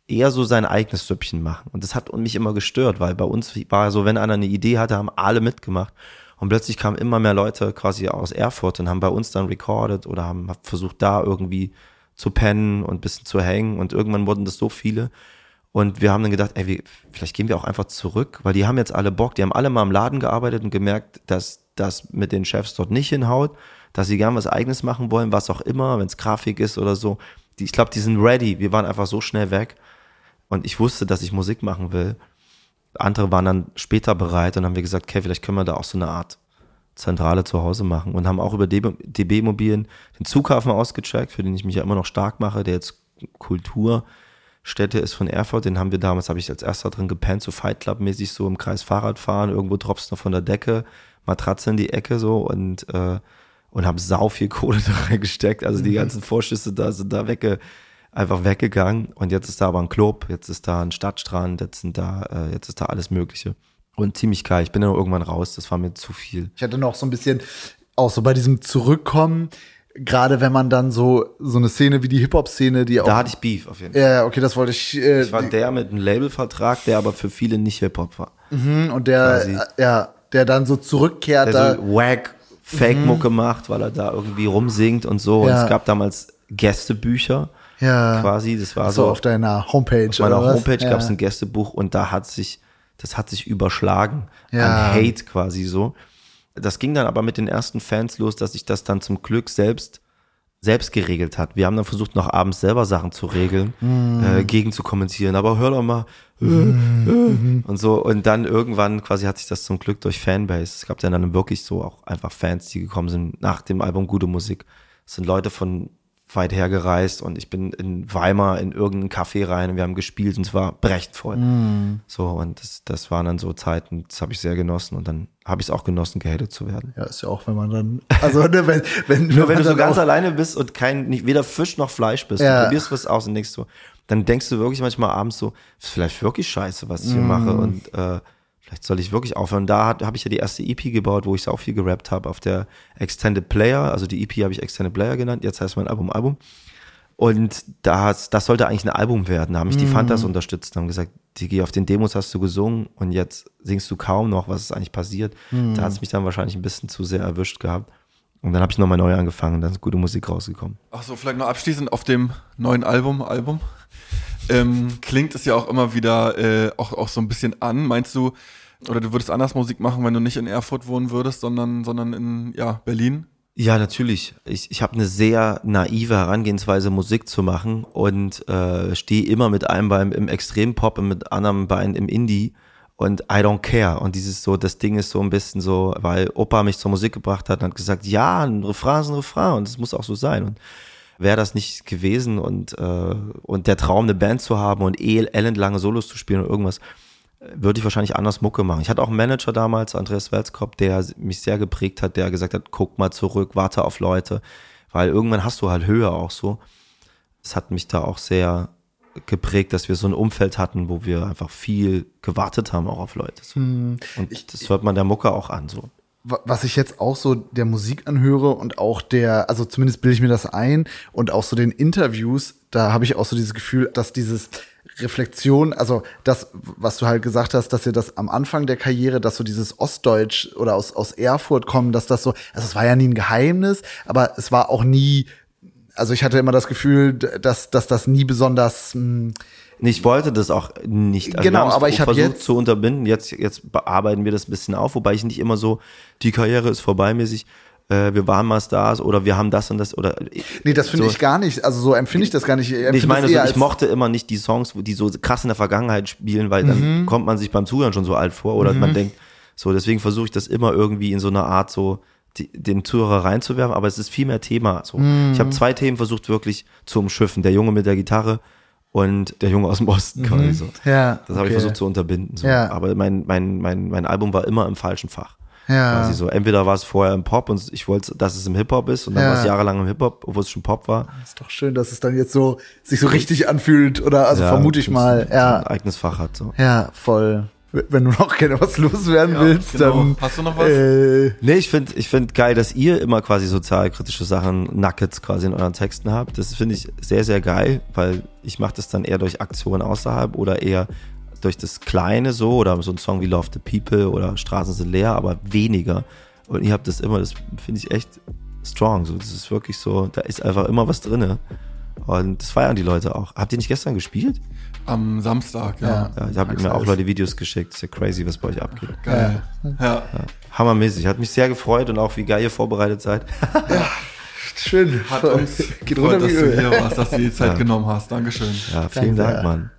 eher so sein eigenes Süppchen machen. Und das hat mich immer gestört, weil bei uns war so, wenn einer eine Idee hatte, haben alle mitgemacht. Und plötzlich kamen immer mehr Leute quasi aus Erfurt und haben bei uns dann recorded oder haben versucht, da irgendwie zu pennen und ein bisschen zu hängen. Und irgendwann wurden das so viele. Und wir haben dann gedacht, ey, vielleicht gehen wir auch einfach zurück, weil die haben jetzt alle Bock, die haben alle mal im Laden gearbeitet und gemerkt, dass das mit den Chefs dort nicht hinhaut, dass sie gern was eigenes machen wollen, was auch immer, wenn es Grafik ist oder so. Die, ich glaube, die sind ready. Wir waren einfach so schnell weg. Und ich wusste, dass ich Musik machen will. Andere waren dann später bereit und haben wir gesagt, okay, vielleicht können wir da auch so eine Art Zentrale zu Hause machen und haben auch über DB, DB Immobilien den Zughafen ausgecheckt, für den ich mich ja immer noch stark mache, der jetzt Kulturstätte ist von Erfurt. Den haben wir damals, habe ich als erster drin gepennt, so Fight Club mäßig so im Kreis Fahrrad fahren, irgendwo droppst noch von der Decke, Matratze in die Ecke so und äh, und habe sau viel Kohle da reingesteckt. Also die ganzen Vorschüsse da sind da wegge, einfach weggegangen. Und jetzt ist da aber ein Club, jetzt ist da ein Stadtstrand, jetzt sind da, äh, jetzt ist da alles Mögliche. Und ziemlich geil. Ich bin dann irgendwann raus, das war mir zu viel. Ich hatte noch so ein bisschen, auch so bei diesem Zurückkommen, gerade wenn man dann so, so eine Szene wie die Hip-Hop-Szene, die auch. Da hatte ich Beef auf jeden Fall. ja, okay, das wollte ich. Äh, Ich war der mit einem Labelvertrag, der aber für viele nicht Hip-Hop war. und der, quasi. ja, der dann so zurückkehrt. Der da, so wack Fake-Mucke macht, weil er da irgendwie rumsingt und so. Und Ja. es gab damals Gästebücher ja, quasi. Das war so so auf deiner Homepage. Auf meiner? Homepage ja. gab es ein Gästebuch und da hat sich, das hat sich überschlagen Ja. an Hate quasi so. Das ging dann aber mit den ersten Fans los, dass sich das dann zum Glück selbst selbst geregelt hat. Wir haben dann versucht, noch abends selber Sachen zu regeln, Mhm. äh, gegen zu kommentieren, aber hör doch mal äh, äh, und so. Und dann irgendwann quasi hat sich das zum Glück durch Fanbase. Es gab ja dann wirklich so auch einfach Fans, die gekommen sind nach dem Album Gute Musik. Es sind Leute von weit her gereist und ich bin in Weimar in irgendeinen Café rein und wir haben gespielt und es war brecht voll. So, und das, das waren dann so Zeiten, das habe ich sehr genossen und dann habe ich es auch genossen, gehatet zu werden. Ja, ist ja auch, wenn man dann, also ne, wenn, wenn, Nur wenn man du so ganz alleine bist und kein, nicht, weder Fisch noch Fleisch bist, Ja. du probierst was aus und denkst so, dann denkst du wirklich manchmal abends so, ist vielleicht wirklich scheiße, was ich hier Mm. mache und äh, vielleicht soll ich wirklich aufhören. Da habe ich ja die erste EP gebaut, wo ich auch viel gerappt habe auf der Extended Player, also die EP habe ich Extended Player genannt, jetzt heißt mein Album Album. Und das, das sollte eigentlich ein Album werden. Da haben mich die Fantas unterstützt und haben gesagt, Digi, auf den Demos hast du gesungen und jetzt singst du kaum noch, was ist eigentlich passiert. Da hat es mich dann wahrscheinlich ein bisschen zu sehr erwischt gehabt. Und dann habe ich nochmal neu angefangen und dann ist gute Musik rausgekommen. Ach so, vielleicht noch abschließend auf dem neuen Album, Album. Ähm, klingt es ja auch immer wieder äh, auch, auch so ein bisschen an. Meinst du, oder du würdest anders Musik machen, wenn du nicht in Erfurt wohnen würdest, sondern, sondern in ja, Berlin? Ja, natürlich. Ich, ich habe eine sehr naive Herangehensweise, Musik zu machen und äh, stehe immer mit einem Bein im Extrempop und mit anderem Bein im Indie und I don't care. Und dieses so, das Ding ist so ein bisschen so, weil Opa mich zur Musik gebracht hat und hat gesagt, ja, ein Refrain ist ein Refrain und es muss auch so sein. Und wäre das nicht gewesen und, äh, und der Traum, eine Band zu haben und ellenlange Solos zu spielen oder irgendwas, würde ich wahrscheinlich anders Mucke machen. Ich hatte auch einen Manager damals, Andreas Welskop, der mich sehr geprägt hat, der gesagt hat, guck mal zurück, warte auf Leute, weil irgendwann hast du halt Höhe auch so. Es hat mich da auch sehr geprägt, dass wir so ein Umfeld hatten, wo wir einfach viel gewartet haben auch auf Leute. So. Und das hört man der Mucke auch an so. wa- was ich jetzt auch so der Musik anhöre und auch der, also zumindest bilde ich mir das ein und auch so den Interviews, da habe ich auch so dieses Gefühl, dass dieses Reflexion, also das, was du halt gesagt hast, dass ihr das am Anfang der Karriere, dass so dieses Ostdeutsch oder aus, aus Erfurt kommen, dass das so, also es war ja nie ein Geheimnis, aber es war auch nie, also ich hatte immer das Gefühl, dass, dass das nie besonders, mh, Ich wollte das auch nicht. Genau, wir haben's aber ich hab versucht jetzt- zu unterbinden. Jetzt, jetzt bearbeiten wir das ein bisschen auf, wobei ich nicht immer so, die Karriere ist vorbei mäßig. Äh, wir waren mal Stars oder wir haben das und das oder. nee, das finde so. ich gar nicht, also so empfinde ich das gar nicht. Nee, empfinde Ich meine, so, ich mochte immer nicht die Songs, die so krass in der Vergangenheit spielen, weil Mhm. dann kommt man sich beim Zuhören schon so alt vor oder man denkt, so, deswegen versuche ich das immer irgendwie in so einer Art so die, den Zuhörer reinzuwerfen, aber es ist viel mehr Thema. So. Mhm. Ich habe zwei Themen versucht wirklich zu umschiffen. Der Junge mit der Gitarre und der Junge aus dem Osten quasi so. Mhm. Ja, Das habe ich okay. versucht zu unterbinden. So. Ja. Aber mein, mein, mein, mein Album war immer im falschen Fach. Ja. Quasi so. Entweder war es vorher im Pop und ich wollte, dass es im Hip-Hop ist und dann Ja. war es jahrelang im Hip-Hop, obwohl es schon Pop war. Ist doch schön, dass es dann jetzt so sich so richtig anfühlt oder also Ja, vermute ich mal. es ein Ja, eigenes Fach hat. So. ja, voll. Wenn du noch gerne was loswerden willst, genau. dann Hast du noch was? Äh, Nee, ich finde ich find geil, dass ihr immer quasi sozialkritische Sachen, Nuggets quasi in euren Texten habt. Das finde ich sehr, sehr geil, weil ich mache das dann eher durch Aktionen außerhalb oder eher durch das Kleine so oder so ein Song wie Love the People oder Straßen sind leer, aber weniger. Und ihr habt das immer, das finde ich echt strong. So, das ist wirklich so, da ist einfach immer was drinne. Und das feiern die Leute auch. Habt ihr nicht gestern gespielt? Am Samstag, ja. Ja. Ja, ich habe mir auch Leute Videos geschickt. Ist ja crazy, was bei euch abgeht. Geil. Ja. Hammermäßig. Hat mich sehr gefreut und auch wie geil ihr vorbereitet seid. schön. Hat uns gefreut, dass du hier warst, dass du dir die Zeit genommen hast. Dankeschön. Ja, vielen Danke. Dank, Mann.